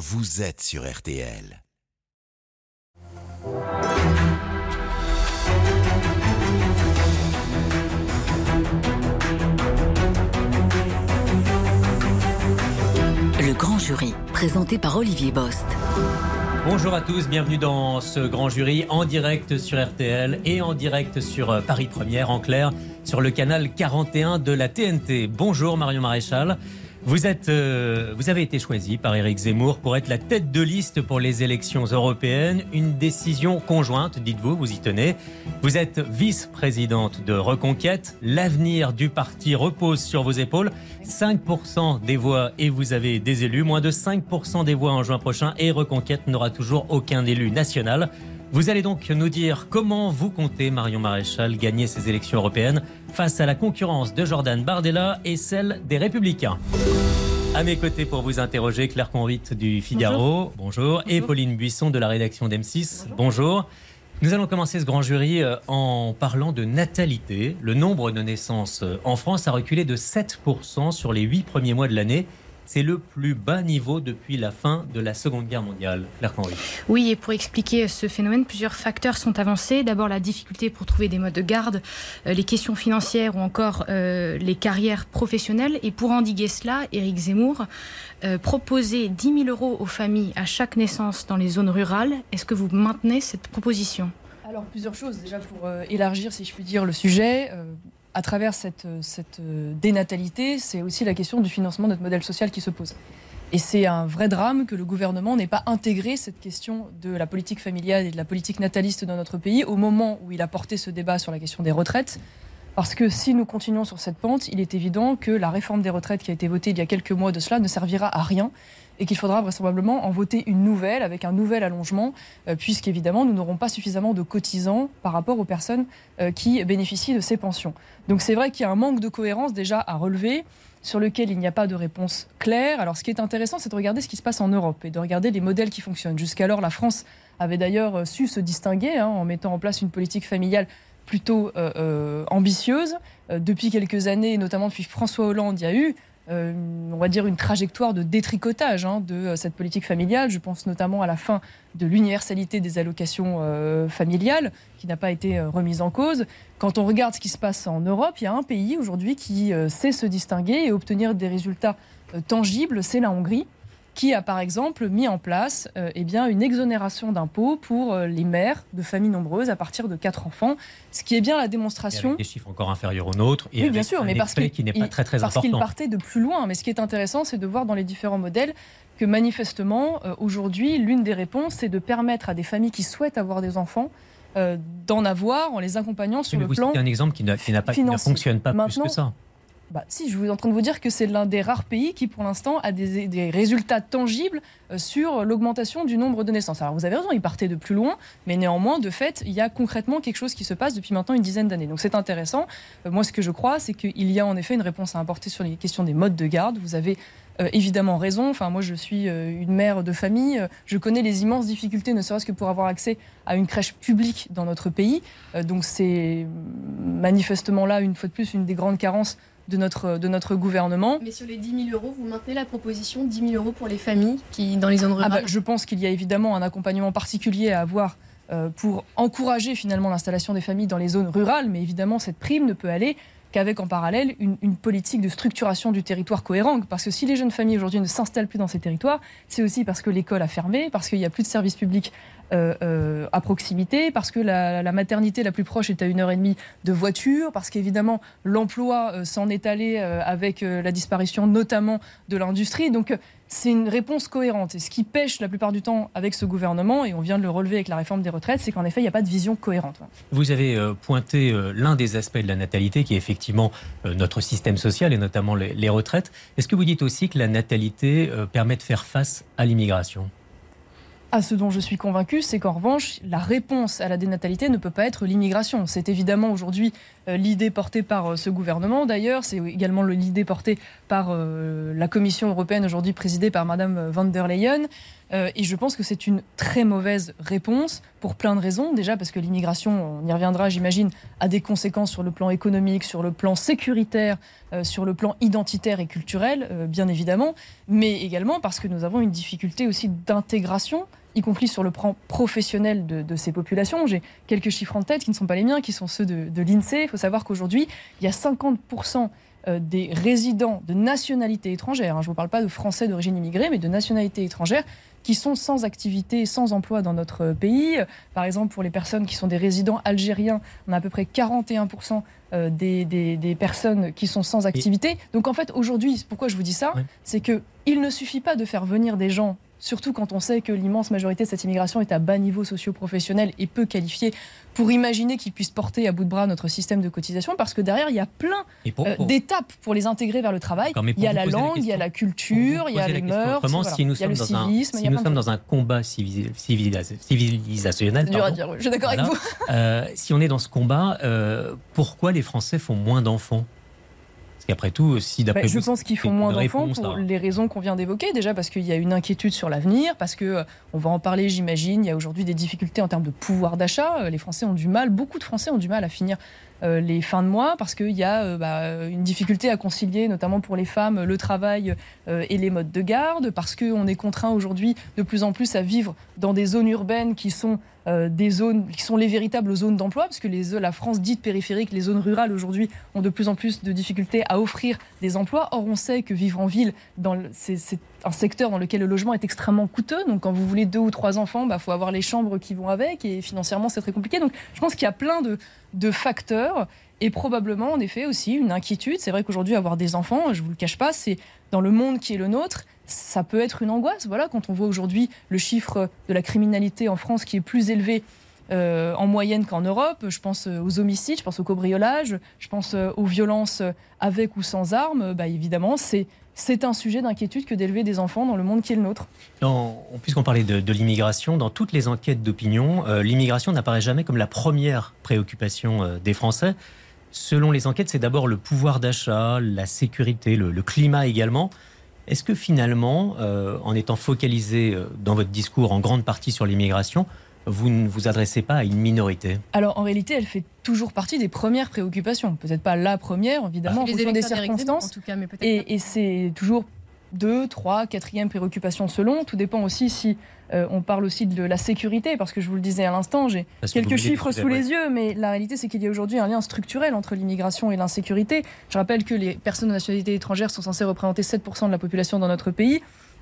vous êtes sur RTL. Le grand jury, présenté par Olivier Bost. Bonjour à tous, bienvenue dans ce grand jury en direct sur RTL et en direct sur euh, Paris Première en clair sur le canal 41 de la TNT. Bonjour Marion Maréchal. Vous, êtes, euh, vous avez été choisi par Éric Zemmour pour être la tête de liste pour les élections européennes. Une décision conjointe, dites-vous, vous y tenez. Vous êtes vice-présidente de Reconquête. L'avenir du parti repose sur vos épaules. 5% des voix et vous avez des élus. Moins de 5% des voix en juin prochain et Reconquête n'aura toujours aucun élu national. Vous allez donc nous dire comment vous comptez, Marion Maréchal, gagner ces élections européennes face à la concurrence de Jordan Bardella et celle des Républicains. À mes côtés pour vous interroger, Claire Convite du Figaro, bonjour, et Pauline Buisson de la rédaction d'M6, bonjour. Nous allons commencer ce grand jury euh, en parlant de natalité. Le nombre de naissances euh, en France a reculé de 7% sur les 8 premiers mois de l'année. C'est le plus bas niveau depuis la fin de la Seconde Guerre mondiale. Claire Conry. Oui, et pour expliquer ce phénomène, plusieurs facteurs sont avancés. D'abord, la difficulté pour trouver des modes de garde, euh, les questions financières ou encore euh, les carrières professionnelles. Et pour endiguer cela, Éric Zemmour euh, proposait 10 000 euros aux familles à chaque naissance dans les zones rurales. Est-ce que vous maintenez cette proposition? Alors plusieurs choses déjà pour élargir, si je puis dire, le sujet à travers cette, cette dénatalité, c'est aussi la question du financement de notre modèle social qui se pose. Et c'est un vrai drame que le gouvernement n'ait pas intégré cette question de la politique familiale et de la politique nataliste dans notre pays au moment où il a porté ce débat sur la question des retraites. Parce que si nous continuons sur cette pente, il est évident que la réforme des retraites qui a été votée il y a quelques mois de cela ne servira à rien et qu'il faudra vraisemblablement en voter une nouvelle avec un nouvel allongement, euh, puisqu'évidemment, nous n'aurons pas suffisamment de cotisants par rapport aux personnes euh, qui bénéficient de ces pensions. Donc c'est vrai qu'il y a un manque de cohérence déjà à relever sur lequel il n'y a pas de réponse claire. Alors ce qui est intéressant, c'est de regarder ce qui se passe en Europe et de regarder les modèles qui fonctionnent. Jusqu'alors, la France avait d'ailleurs euh, su se distinguer hein, en mettant en place une politique familiale plutôt ambitieuse. depuis quelques années, notamment depuis François Hollande, il y a eu euh, on va dire, une trajectoire de détricotage hein, de euh, cette politique familiale. Je pense notamment à la fin de l'universalité des allocations euh, familiales, qui n'a pas été remise en cause. Quand on regarde ce qui se passe en Europe, il y a un pays aujourd'hui qui sait se distinguer et obtenir des résultats tangibles, c'est la Hongrie qui a par exemple mis en place euh, eh bien, une exonération d'impôts pour euh, les mères de familles nombreuses à partir de 4 enfants, ce qui est bien la démonstration. des chiffres encore inférieurs aux nôtres. Et oui, bien sûr, mais parce qu'il n'est pas très, très parce qu'il partait de plus loin. Mais ce qui est intéressant, c'est de voir dans les différents modèles que manifestement, euh, aujourd'hui, l'une des réponses, c'est de permettre à des familles qui souhaitent avoir des enfants d'en avoir en les accompagnant sur le vous plan. C'est un exemple qui, n'a pas, qui ne fonctionne pas plus que ça. Bah, si, je suis en train de vous dire que c'est l'un des rares pays qui, pour l'instant, a des, résultats tangibles euh, sur l'augmentation du nombre de naissances. Alors, vous avez raison, il partait de plus loin, mais néanmoins, de fait, il y a concrètement quelque chose qui se passe depuis maintenant une dizaine d'années. Donc, c'est intéressant. Euh, moi, ce que je crois, c'est qu'il y a en effet une réponse à apporter sur les questions des modes de garde. Vous avez euh, évidemment raison. Enfin, moi, je suis une mère de famille. Je connais les immenses difficultés, ne serait-ce que pour avoir accès à une crèche publique dans notre pays. donc, c'est manifestement là, une fois de plus, une des grandes carences de notre, de notre gouvernement. Mais sur les 10 000 euros, vous maintenez la proposition 10 000 euros pour les familles qui, dans les zones rurales ah bah, Je pense qu'il y a évidemment un accompagnement particulier à avoir euh, pour encourager finalement l'installation des familles dans les zones rurales, mais évidemment cette prime ne peut aller qu'avec en parallèle une, une, politique de structuration du territoire cohérente. Parce que si les jeunes familles aujourd'hui ne s'installent plus dans ces territoires, c'est aussi parce que l'école a fermé, parce qu'il n'y a plus de services publics euh, euh, à proximité, parce que la, maternité la plus proche est à une heure et demie de voiture, parce qu'évidemment l'emploi euh, s'en est allé avec la disparition notamment de l'industrie. Donc c'est une réponse cohérente. Et ce qui pêche la plupart du temps avec ce gouvernement, et on vient de le relever avec la réforme des retraites, c'est qu'en effet, il n'y a pas de vision cohérente. Vous avez pointé l'un des aspects de la natalité, qui est effectivement notre système social, et notamment les retraites. Est-ce que vous dites aussi que la natalité permet de faire face à l'immigration? À ce dont je suis convaincu, c'est qu'en revanche, la réponse à la dénatalité ne peut pas être l'immigration. C'est évidemment aujourd'hui euh, l'idée portée par euh, ce gouvernement. D'ailleurs, c'est également l'idée portée par euh, la Commission européenne, aujourd'hui présidée par Madame van der Leyen. Et je pense que c'est une très mauvaise réponse pour plein de raisons. Déjà parce que l'immigration, on y reviendra, j'imagine, a des conséquences sur le plan économique, sur le plan sécuritaire, sur le plan identitaire et culturel, bien évidemment, mais également parce que nous avons une difficulté aussi d'intégration y compris sur le plan professionnel de, ces populations. J'ai quelques chiffres en tête qui ne sont pas les miens, qui sont ceux de, de l'INSEE. Il faut savoir qu'aujourd'hui, il y a 50% euh, des résidents de nationalité étrangère, hein, je ne vous parle pas de Français d'origine immigrée, mais de nationalité étrangère, qui sont sans activité, sans emploi dans notre pays. Par exemple, pour les personnes qui sont des résidents algériens, on a à peu près 41% euh, des, des, personnes qui sont sans activité. Donc en fait, aujourd'hui, pourquoi je vous dis ça? C'est qu'il ne suffit pas de faire venir des gens surtout quand on sait que l'immense majorité de cette immigration est à bas niveau socio-professionnel et peu qualifiée, pour imaginer qu'ils puissent porter à bout de bras notre système de cotisation, parce que derrière, il y a plein euh, d'étapes pour les intégrer vers le travail. Il y a la langue, il y a la culture, il y a les mœurs, si nous sommes, dans, un, si nous sommes dans un combat civilisationnel, dur à dire, je suis d'accord avec vous. Euh, si on est dans ce combat, euh, pourquoi les Français font moins d'enfants? Après tout, si d'après Je pense qu'ils font moins d'enfants pour les raisons qu'on vient d'évoquer. Déjà parce qu'il y a une inquiétude sur l'avenir, parce que euh, on va en parler, j'imagine. Il y a aujourd'hui des difficultés en termes de pouvoir d'achat. Euh, les Français ont du mal, beaucoup de Français ont du mal à finir les fins de mois parce qu'il y a bah, une difficulté à concilier, notamment pour les femmes, le travail et les modes de garde, parce qu'on est contraint aujourd'hui de plus en plus à vivre dans des zones urbaines qui sont euh, des zones qui sont les véritables zones d'emploi, parce que la France dite périphérique, les zones rurales aujourd'hui ont de plus en plus de difficultés à offrir des emplois. Or, on sait que vivre en ville, c'est un secteur dans lequel le logement est extrêmement coûteux. Donc, quand vous voulez deux ou trois enfants, il bah, faut avoir les chambres qui vont avec, et financièrement, c'est très compliqué. Donc, je pense qu'il y a plein de, de facteurs et probablement en effet aussi une inquiétude. C'est vrai qu'aujourd'hui avoir des enfants, je vous le cache pas, c'est dans le monde qui est le nôtre, ça peut être une angoisse. Voilà, quand on voit aujourd'hui le chiffre de la criminalité en France qui est plus élevé euh, en moyenne qu'en Europe. Je pense euh, aux homicides, je pense au cobriolage, je pense euh, aux violences avec ou sans armes. Bah, évidemment, c'est un sujet d'inquiétude que d'élever des enfants dans le monde qui est le nôtre. Puisqu'on parlait de, l'immigration, dans toutes les enquêtes d'opinion, l'immigration n'apparaît jamais comme la première préoccupation des Français. Selon les enquêtes, c'est d'abord le pouvoir d'achat, la sécurité, le climat également. Est-ce que finalement, en étant focalisé dans votre discours en grande partie sur l'immigration, vous ne vous adressez pas à une minorité Alors en réalité, elle fait toujours partie des premières préoccupations. Peut-être pas la première, évidemment, ah. en fonction des circonstances. En tout cas, mais et, et c'est toujours deux, trois, quatrième préoccupation selon. Tout dépend aussi si euh, on parle aussi de la sécurité, parce que je vous le disais à l'instant, j'ai quelques chiffres sous les yeux, mais la réalité, c'est qu'il y a aujourd'hui un lien structurel entre l'immigration et l'insécurité. Je rappelle que les personnes de nationalité étrangère sont censées représenter 7% de la population dans notre pays.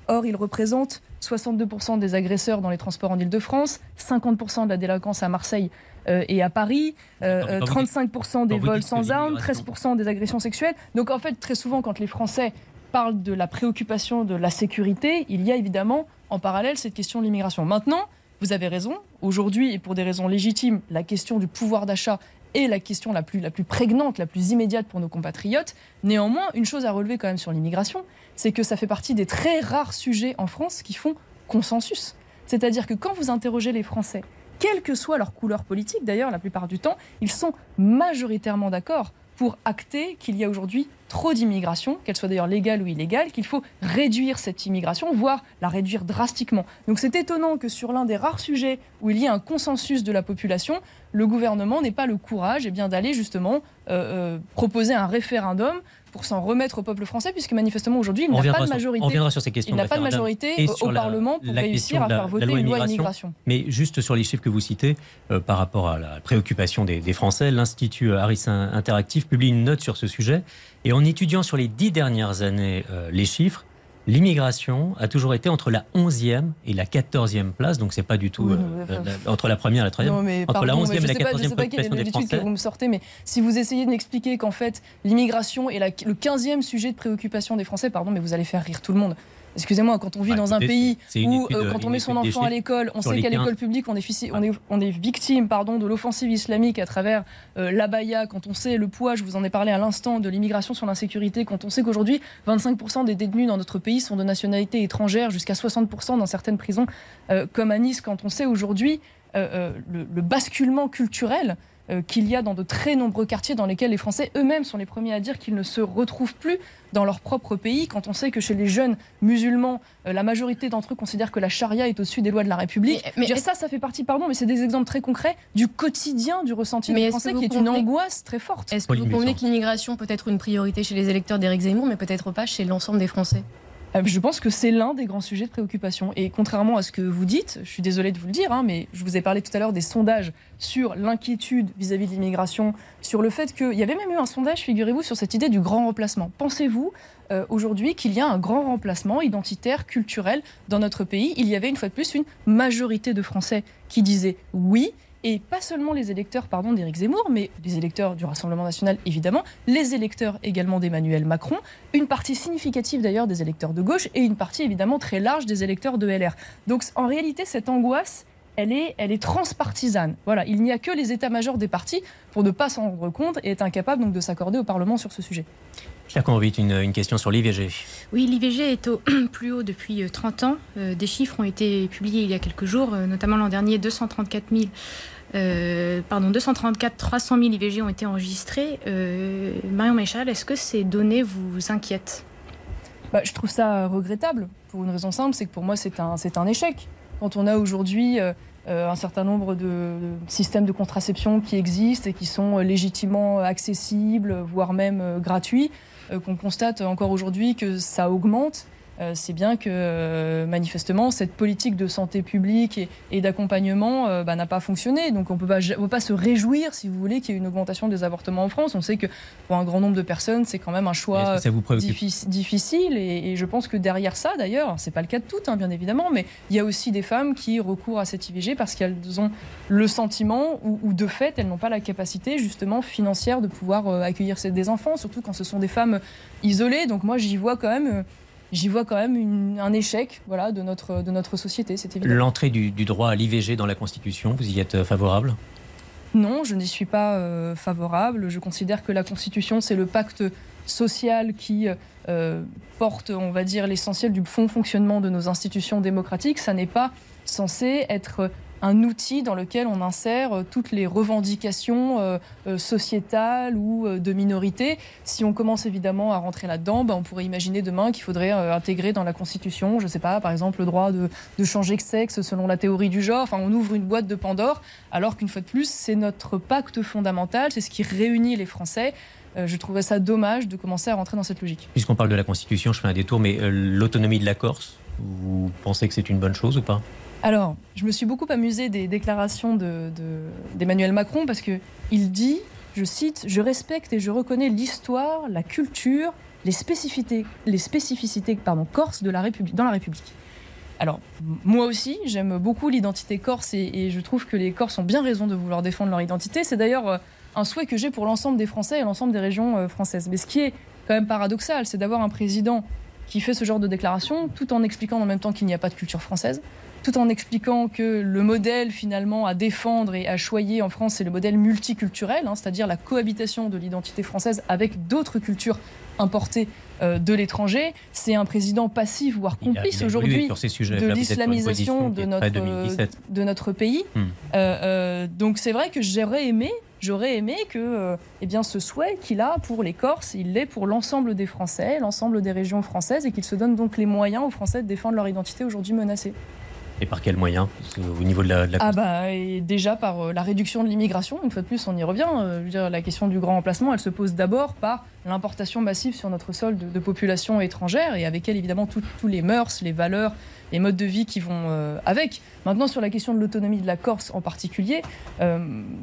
Or, ils représentent 62% des agresseurs dans les transports en Ile-de-France, 50% de la délinquance à Marseille euh, et à Paris, 35% euh, des vols sans armes, 13% des agressions sexuelles. Donc, en fait, très souvent, quand les Français parlent de la préoccupation de la sécurité, il y a évidemment en parallèle cette question de l'immigration. Maintenant, vous avez raison, aujourd'hui, et pour des raisons légitimes, la question du pouvoir d'achat est la question la plus, la plus prégnante, la plus immédiate pour nos compatriotes. Néanmoins, une chose à relever quand même sur l'immigration, c'est que ça fait partie des très rares sujets en France qui font consensus. C'est-à-dire que quand vous interrogez les Français, quelle que soit leur couleur politique, d'ailleurs, la plupart du temps, ils sont majoritairement d'accord pour acter qu'il y a aujourd'hui trop d'immigration, qu'elle soit d'ailleurs légale ou illégale, qu'il faut réduire cette immigration, voire la réduire drastiquement. Donc c'est étonnant que sur l'un des rares sujets où il y a un consensus de la population, le gouvernement n'ait pas le courage eh d'aller justement euh, euh, proposer un référendum pour s'en remettre au peuple français, puisque manifestement aujourd'hui, il n'a pas de majorité. on viendra sur ces questions. Il n'a pas de majorité au Parlement pour réussir à faire voter une loi immigration. Mais juste sur les chiffres que vous citez, euh, par rapport à la préoccupation des, des Français, l'Institut Harris Interactive publie une note sur ce sujet. Et en étudiant sur les dix dernières années euh, les chiffres, l'immigration a toujours été entre la 11e et la 14e place, donc c'est pas du tout euh, entre la première et la troisième, entre la 11e et la 14e préoccupation des Français. que vous me sortez, mais si vous essayez de m'expliquer qu'en fait l'immigration est le 15e sujet de préoccupation des Français, pardon, mais vous allez faire rire tout le monde. Excusez-moi, quand on vit dans un pays où, euh, quand on met son enfant à l'école, on sait qu'à l'école publique, on est, on est, on est victime pardon, de l'offensive islamique à travers euh, l'abaya, quand on sait le poids, je vous en ai parlé à l'instant, de l'immigration sur l'insécurité, quand on sait qu'aujourd'hui, 25% des détenus dans notre pays sont de nationalité étrangère, jusqu'à 60% dans certaines prisons, euh, comme à Nice, quand on sait aujourd'hui le, basculement culturel euh, qu'il y a dans de très nombreux quartiers dans lesquels les Français eux-mêmes sont les premiers à dire qu'ils ne se retrouvent plus dans leur propre pays, quand on sait que chez les jeunes musulmans, euh, la majorité d'entre eux considèrent que la charia est au-dessus des lois de la République. Mais, ça, ça fait partie, pardon, mais c'est des exemples très concrets du quotidien du ressenti des Français qui est une angoisse très forte. Est-ce que vous convenez que l'immigration peut être une priorité chez les électeurs d'Éric Zemmour, mais peut-être pas chez l'ensemble des Français? Je pense que c'est l'un des grands sujets de préoccupation. Et contrairement à ce que vous dites, je suis désolée de vous le dire, hein, mais je vous ai parlé tout à l'heure des sondages sur l'inquiétude vis-à-vis de l'immigration, sur le fait qu'il y avait même eu un sondage, figurez-vous, sur cette idée du grand remplacement. Pensez-vous euh, aujourd'hui qu'il y a un grand remplacement identitaire, culturel dans notre pays? Il y avait une fois de plus une majorité de Français qui disaient oui et pas seulement les électeurs pardon d'Éric Zemmour, mais les électeurs du Rassemblement national évidemment, les électeurs également d'Emmanuel Macron, une partie significative d'ailleurs des électeurs de gauche et une partie évidemment très large des électeurs de LR. Donc en réalité cette angoisse elle est, elle est transpartisane. Voilà, il n'y a que les états-majors des partis pour ne pas s'en rendre compte et être incapable donc de s'accorder au Parlement sur ce sujet. Cher Convite, une, une question sur l'IVG. Oui, l'IVG est au plus haut depuis 30 euh, ans. Euh, des chiffres ont été publiés il y a quelques jours, euh, notamment l'an dernier, 234 000 euh, pardon, 234 300 000 IVG ont été enregistrés. Euh, Marion Maréchal, est-ce que ces données vous inquiètent? Bah, Je trouve ça regrettable pour une raison simple, c'est que pour moi c'est un, un échec. Quand on a aujourd'hui euh, un certain nombre de systèmes de contraception qui existent et qui sont légitimement accessibles, voire même gratuits, qu'on constate encore aujourd'hui que ça augmente euh, c'est bien que euh, manifestement cette politique de santé publique et, d'accompagnement euh, bah, n'a pas fonctionné. Donc on ne peut pas se réjouir, si vous voulez, qu'il y ait une augmentation des avortements en France. On sait que pour un grand nombre de personnes, c'est quand même un choix difficile. Et, je pense que derrière ça, d'ailleurs, c'est pas le cas de toutes, hein, bien évidemment, mais il y a aussi des femmes qui recourent à cette IVG parce qu'elles ont le sentiment ou, ou de fait, elles n'ont pas la capacité justement financière de pouvoir accueillir des enfants, surtout quand ce sont des femmes isolées. Donc moi, j'y vois quand même j'y vois quand même un échec voilà, de, notre, de notre société, c'est évident. L'entrée du, droit à l'IVG dans la Constitution, vous y êtes euh, favorable? Non, je n'y suis pas euh, favorable. Je considère que la Constitution, c'est le pacte social qui euh, porte, on va dire, l'essentiel du bon fonctionnement de nos institutions démocratiques. Ça n'est pas censé être un outil dans lequel on insère euh, toutes les revendications euh, euh, sociétales ou de minorités. Si on commence évidemment à rentrer là-dedans, ben, on pourrait imaginer demain qu'il faudrait intégrer dans la Constitution, je ne sais pas, par exemple, le droit de, changer de sexe selon la théorie du genre. Enfin, on ouvre une boîte de Pandore, alors qu'une fois de plus, c'est notre pacte fondamental, c'est ce qui réunit les Français je trouverais ça dommage de commencer à rentrer dans cette logique. Puisqu'on parle de la Constitution, je fais un détour, mais l'autonomie de la Corse, vous pensez que c'est une bonne chose ou pas? Alors, je me suis beaucoup amusée des déclarations d'Emmanuel de, Macron parce qu'il dit, je cite, Je respecte et je reconnais l'histoire, la culture, les spécificités, les spécificités pardon, corse de la République, dans la République. Alors, moi aussi, j'aime beaucoup l'identité corse et, et, je trouve que les Corses ont bien raison de vouloir défendre leur identité. C'est d'ailleurs euh, un souhait que j'ai pour l'ensemble des Français et l'ensemble des régions euh, françaises. Mais ce qui est quand même paradoxal, c'est d'avoir un président qui fait ce genre de déclaration tout en expliquant en même temps qu'il n'y a pas de culture française, tout en expliquant que le modèle finalement à défendre et à choyer en France, c'est le modèle multiculturel, hein, c'est-à-dire la cohabitation de l'identité française avec d'autres cultures importées euh, de l'étranger. C'est un président passif, voire complice aujourd'hui de l'islamisation de notre, de notre pays. Hmm. Euh, euh, donc c'est vrai que j'aurais aimé J'aurais aimé que eh bien, ce souhait qu'il a pour les Corses, il l'est pour l'ensemble des Français, l'ensemble des régions françaises, et qu'il se donne donc les moyens aux Français de défendre leur identité aujourd'hui menacée. Et par quels moyens Au niveau de la. ah bah, et déjà par euh, la réduction de l'immigration, une fois de plus, on y revient. Euh, je veux dire, la question du grand remplacement, elle se pose d'abord par l'importation massive sur notre sol de, populations étrangères et avec elle, évidemment, tous les mœurs, les valeurs, les modes de vie qui vont euh, avec. Maintenant, sur la question de l'autonomie de la Corse en particulier,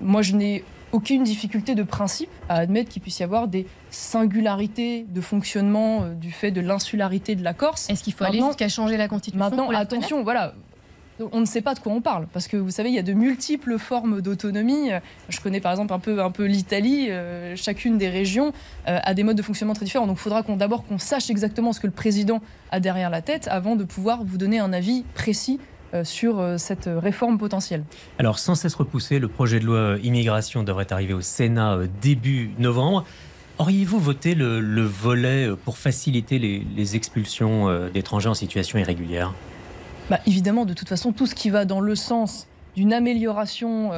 moi, je n'ai aucune difficulté de principe à admettre qu'il puisse y avoir des singularités de fonctionnement du fait de l'insularité de la Corse. Est-ce qu'il faut aller jusqu'à changer la constitution Maintenant, attention, voilà, on ne sait pas de quoi on parle, parce que vous savez, il y a de multiples formes d'autonomie. Je connais par exemple un peu, un peu l'Italie, euh, chacune des régions euh, a des modes de fonctionnement très différents. Donc il faudra d'abord qu'on sache exactement ce que le président a derrière la tête avant de pouvoir vous donner un avis précis euh, sur cette réforme potentielle. Alors sans cesse repoussé, le projet de loi immigration devrait arriver au Sénat début novembre. Auriez-vous voté le, volet pour faciliter les expulsions d'étrangers en situation irrégulière? Bah, évidemment, de toute façon, tout ce qui va dans le sens d'une amélioration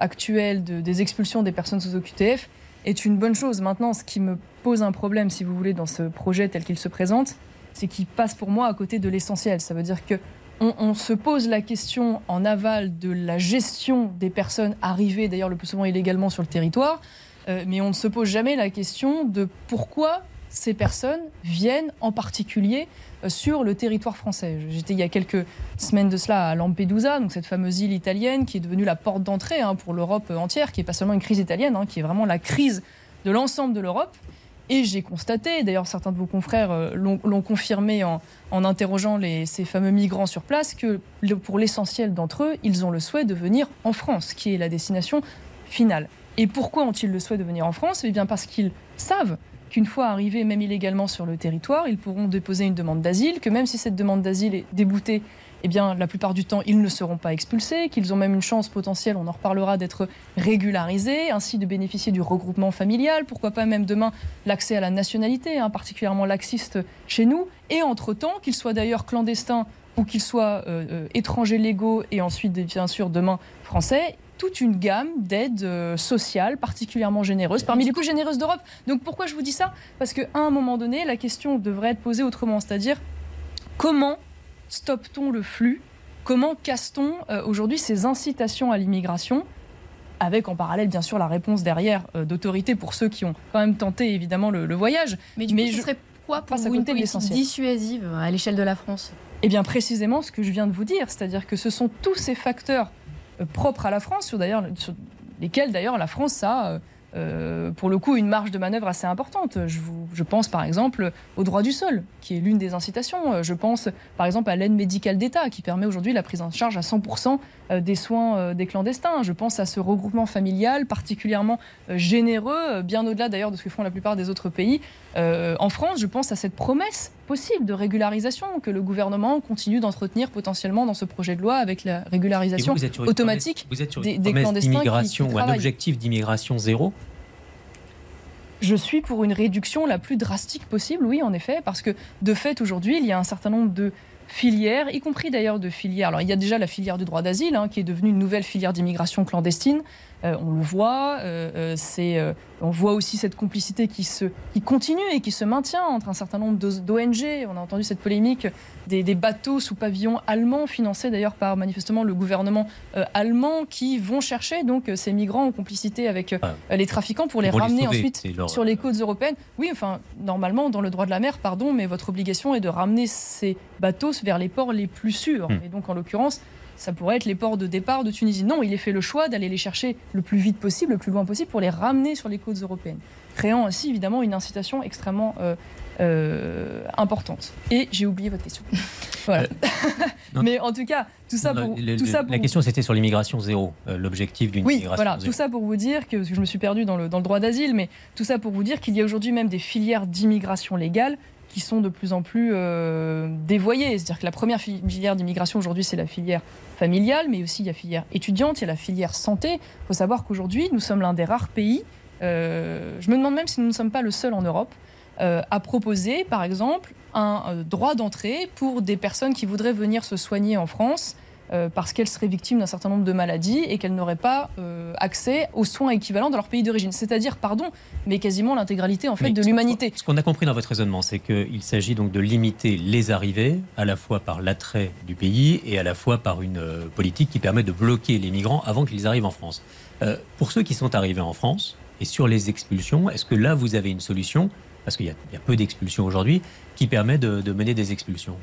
actuelle des expulsions des personnes sous OQTF est une bonne chose. Maintenant, ce qui me pose un problème, si vous voulez, dans ce projet tel qu'il se présente, c'est qu'il passe pour moi à côté de l'essentiel. Ça veut dire que on, se pose la question en aval de la gestion des personnes arrivées, d'ailleurs le plus souvent illégalement sur le territoire, euh, mais on ne se pose jamais la question de pourquoi ces personnes viennent en particulier euh, sur le territoire français. J'étais il y a quelques semaines de cela à Lampedusa, donc cette fameuse île italienne qui est devenue la porte d'entrée hein, pour l'Europe entière, qui n'est pas seulement une crise italienne, hein, qui est vraiment la crise de l'ensemble de l'Europe. Et j'ai constaté, d'ailleurs certains de vos confrères euh, l'ont confirmé en, interrogeant ces fameux migrants sur place, que pour l'essentiel d'entre eux, ils ont le souhait de venir en France, qui est la destination finale. Et pourquoi ont-ils le souhait de venir en France? Eh bien parce qu'ils savent qu'une fois arrivés, même illégalement sur le territoire, ils pourront déposer une demande d'asile, que même si cette demande d'asile est déboutée, eh la plupart du temps, ils ne seront pas expulsés, qu'ils ont même une chance potentielle, on en reparlera, d'être régularisés, ainsi de bénéficier du regroupement familial, pourquoi pas même demain l'accès à la nationalité, hein, particulièrement laxiste chez nous, et entre-temps, qu'ils soient d'ailleurs clandestins ou qu'ils soient euh, euh, étrangers légaux et ensuite, bien sûr, demain français, toute une gamme d'aides euh, sociales particulièrement généreuses, parmi les plus généreuses d'Europe. Donc pourquoi je vous dis ça? Parce qu'à un moment donné, la question devrait être posée autrement, c'est-à-dire comment stoppe-t-on le flux? Comment casse-t-on euh, aujourd'hui ces incitations à l'immigration? Avec en parallèle bien sûr la réponse derrière euh, d'autorité pour ceux qui ont quand même tenté évidemment le, voyage. Mais, du ce serait quoi pour vous une politique dissuasive à l'échelle de la France? Eh bien précisément ce que je viens de vous dire, c'est-à-dire que ce sont tous ces facteurs propres à la France, sur, sur lesquels d'ailleurs la France a euh, pour le coup, une marge de manœuvre assez importante. Je, je pense par exemple au droit du sol, qui est l'une des incitations. Je pense par exemple à l'aide médicale d'État, qui permet aujourd'hui la prise en charge à 100% euh, des soins euh, des clandestins. Je pense à ce regroupement familial particulièrement généreux, bien au-delà d'ailleurs de ce que font la plupart des autres pays. en France, je pense à cette promesse possible de régularisation que le gouvernement continue d'entretenir potentiellement dans ce projet de loi avec la régularisation automatique vous êtes sur des, des clandestins. ou un objectif d'immigration zéro je suis pour une réduction la plus drastique possible, oui, en effet, parce que de fait, aujourd'hui, il y a un certain nombre de filières, y compris d'ailleurs de filières. Alors, il y a déjà la filière du droit d'asile, hein, qui est devenue une nouvelle filière d'immigration clandestine. Euh, on le voit. Euh, euh, c'est, on voit aussi cette complicité qui, se, qui continue et qui se maintient entre un certain nombre d'ONG. On a entendu cette polémique des, bateaux sous pavillon allemand, financés d'ailleurs par manifestement le gouvernement allemand, qui vont chercher donc ces migrants en complicité avec ah. les trafiquants pour les ramener ensuite sur les côtes européennes. Oui, enfin, normalement, dans le droit de la mer, pardon, mais votre obligation est de ramener ces bateaux vers les ports les plus sûrs. Hmm. Et donc, en l'occurrence, ça pourrait être les ports de départ de Tunisie. Non, il est fait le choix d'aller les chercher le plus vite possible, le plus loin possible, pour les ramener sur les côtes européennes, créant ainsi évidemment une incitation extrêmement euh, euh, importante. Et j'ai oublié votre question. voilà. Euh, Mais en tout cas, tout ça pour, tout ça la question c'était sur l'immigration zéro, l'objectif d'une oui, immigration voilà, Tout ça pour vous dire que, que je me suis perdu dans le, dans le droit d'asile, mais tout ça pour vous dire qu'il y a aujourd'hui même des filières d'immigration légale qui sont de plus en plus euh, dévoyées. C'est-à-dire que la première filière d'immigration aujourd'hui, c'est la filière familiale, mais aussi il y a la filière étudiante, il y a la filière santé. Il faut savoir qu'aujourd'hui, nous sommes l'un des rares pays, euh, je me demande même si nous ne sommes pas le seul en Europe, euh, à proposer, par exemple, un droit d'entrée pour des personnes qui voudraient venir se soigner en France euh, parce qu'elles seraient victimes d'un certain nombre de maladies et qu'elles n'auraient pas euh, accès aux soins équivalents dans leur pays d'origine. C'est-à-dire, pardon, mais quasiment l'intégralité en fait de l'humanité. Ce qu'on a compris dans votre raisonnement, c'est qu'il s'agit donc de limiter les arrivées, à la fois par l'attrait du pays et à la fois par une euh, politique qui permet de bloquer les migrants avant qu'ils arrivent en France. pour ceux qui sont arrivés en France et sur les expulsions, est-ce que là vous avez une solution? Parce qu'il y, a peu d'expulsions aujourd'hui, qui permet de mener des expulsions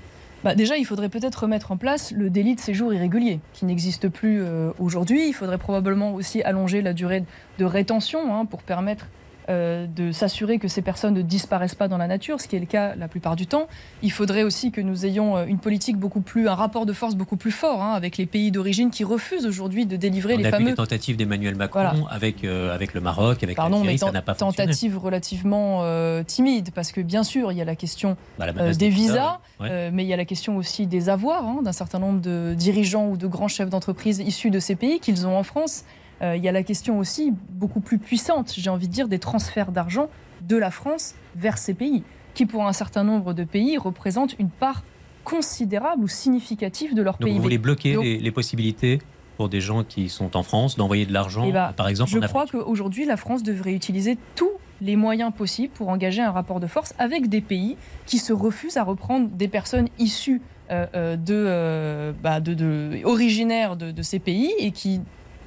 bah, déjà, il faudrait peut-être remettre en place le délit de séjour irrégulier, qui n'existe plus euh, aujourd'hui. Il faudrait probablement aussi allonger la durée de rétention hein, pour permettre euh, de s'assurer que ces personnes ne disparaissent pas dans la nature, ce qui est le cas la plupart du temps. Il faudrait aussi que nous ayons euh, une politique beaucoup plus, un rapport de force beaucoup plus fort hein, avec les pays d'origine qui refusent aujourd'hui de délivrer les fameux. les tentatives d'Emmanuel Macron avec, euh, avec le Maroc, avec Pardon, mais ça n'a pas tentatives relativement timides, parce que bien sûr, il y a la question bah, des visas, mais il y a la question aussi des avoirs hein, d'un certain nombre de dirigeants ou de grands chefs d'entreprise issus de ces pays qu'ils ont en France. Euh, il y a la question aussi beaucoup plus puissante, j'ai envie de dire, des transferts d'argent de la France vers ces pays, qui pour un certain nombre de pays représentent une part considérable ou significative de leur Donc PIB. Vous voulez bloquer les, possibilités pour des gens qui sont en France d'envoyer de l'argent, Eh ben, par exemple Je en crois qu'aujourd'hui, la France devrait utiliser tous les moyens possibles pour engager un rapport de force avec des pays qui se refusent à reprendre des personnes issues euh, euh, de, euh, bah, de- de- originaires de, de ces pays et qui,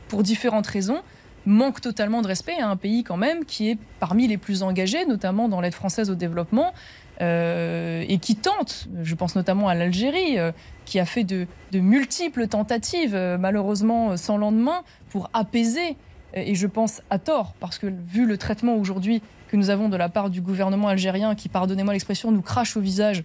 pour différentes raisons, manquent totalement de respect à un pays quand même qui est parmi les plus engagés, notamment dans l'aide française au développement, euh, et qui tente, je pense notamment à l'Algérie, euh, qui a fait de, multiples tentatives, euh, malheureusement sans lendemain, pour apaiser, et je pense à tort, parce que vu le traitement aujourd'hui que nous avons de la part du gouvernement algérien, qui, pardonnez-moi l'expression, nous crache au visage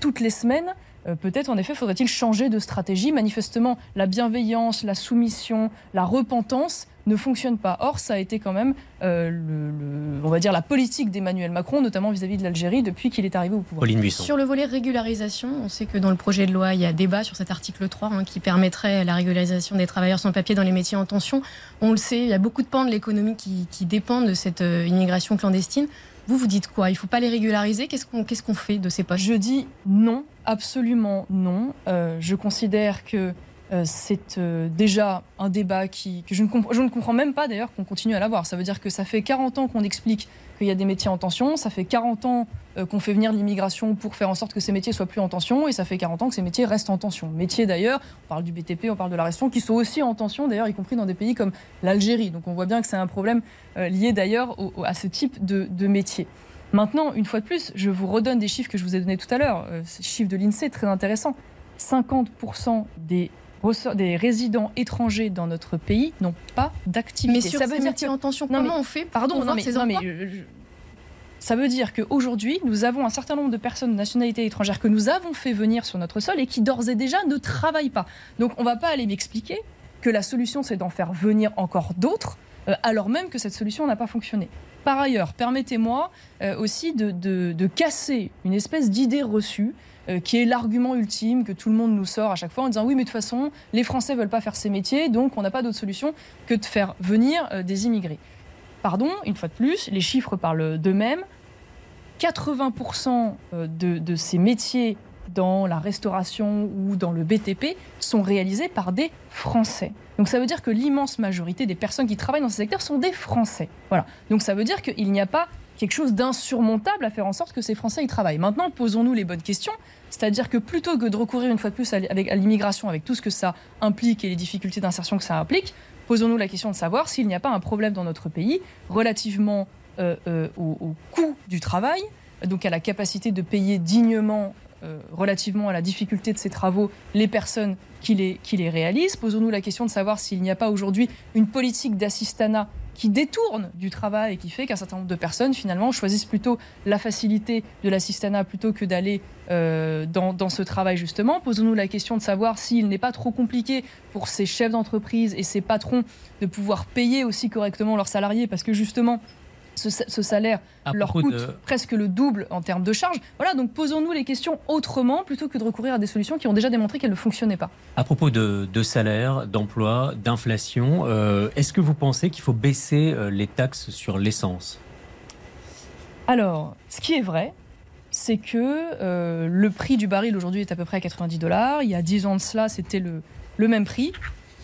toutes les semaines, euh, peut-être en effet faudrait-il changer de stratégie. Manifestement, la bienveillance, la soumission, la repentance ne fonctionnent pas. Or, ça a été quand même, euh, le- le- on va dire, la politique d'Emmanuel Macron, notamment vis-à-vis de l'Algérie, depuis qu'il est arrivé au pouvoir. Pauline Buisson. Sur le volet régularisation, on sait que dans le projet de loi, il y a débat sur cet article 3 hein, qui permettrait la régularisation des travailleurs sans papier dans les métiers en tension. On le sait, il y a beaucoup de pans de l'économie qui, qui dépendent de cette euh, immigration clandestine. Vous, vous dites quoi? Il faut pas les régulariser? Qu'est-ce qu'on fait de ces poches Je dis non, absolument non. Euh, je considère que euh, c'est euh, déjà un débat qui, que je ne, je ne comprends même pas d'ailleurs qu'on continue à l'avoir. Ça veut dire que ça fait 40 ans qu'on explique qu'il y a des métiers en tension, ça fait 40 ans euh, qu'on fait venir l'immigration pour faire en sorte que ces métiers soient plus en tension, et ça fait 40 ans que ces métiers restent en tension. Métiers d'ailleurs, on parle du BTP, on parle de la restauration, qui sont aussi en tension d'ailleurs, y compris dans des pays comme l'Algérie. Donc on voit bien que c'est un problème lié d'ailleurs à ce type de, de métier. Maintenant, une fois de plus, je vous redonne des chiffres que je vous ai donnés tout à l'heure. Chiffres de l'INSEE, très intéressants. 50% des, des résidents étrangers dans notre pays n'ont pas d'activité. Mais sur Ça veut dire métiers que- en tension, Non, comment mais- on fait Pardon, non mais, ces non, mais, emplois je- ça veut dire qu'aujourd'hui, nous avons un certain nombre de personnes de nationalité étrangère que nous avons fait venir sur notre sol et qui d'ores et déjà ne travaillent pas. Donc on ne va pas aller m'expliquer que la solution c'est d'en faire venir encore d'autres, euh, alors même que cette solution n'a pas fonctionné. Par ailleurs, permettez-moi euh, aussi de, de- de casser une espèce d'idée reçue euh, qui est l'argument ultime que tout le monde nous sort à chaque fois en disant oui mais de toute façon les Français veulent pas faire ces métiers donc on n'a pas d'autre solution que de faire venir euh, des immigrés. Pardon, une fois de plus, les chiffres parlent d'eux-mêmes. 80% euh, de, de ces métiers dans la restauration ou dans le BTP sont réalisés par des Français. Donc ça veut dire que l'immense majorité des personnes qui travaillent dans ces secteurs sont des Français. Voilà. Donc ça veut dire qu'il n'y a pas quelque chose d'insurmontable à faire en sorte que ces Français y travaillent. Maintenant, posons-nous les bonnes questions. C'est-à-dire que plutôt que de recourir une fois de plus à l'immigration avec tout ce que ça implique et les difficultés d'insertion que ça implique, posons-nous la question de savoir s'il n'y a pas un problème dans notre pays relativement euh, euh, au, au coût du travail, donc à la capacité de payer dignement euh, relativement à la difficulté de ces travaux les personnes qui les, qui les réalisent. Posons-nous la question de savoir s'il n'y a pas aujourd'hui une politique d'assistanat qui détourne du travail et qui fait qu'un certain nombre de personnes finalement choisissent plutôt la facilité de l'assistanat plutôt que d'aller euh, dans, ce travail justement. Posons-nous la question de savoir s'il n'est pas trop compliqué pour ces chefs d'entreprise et ces patrons de pouvoir payer aussi correctement leurs salariés parce que justement ce, ce salaire À leur coûte de- presque le double en termes de charges. Voilà, donc posons-nous les questions autrement plutôt que de recourir à des solutions qui ont déjà démontré qu'elles ne fonctionnaient pas. À propos de, de salaire, d'emploi, d'inflation, euh, est-ce que vous pensez qu'il faut baisser euh, les taxes sur l'essence? Alors, ce qui est vrai, c'est que euh, le prix du baril aujourd'hui est à peu près à 90 dollars. Il y a 10 ans de cela, c'était le, le même prix.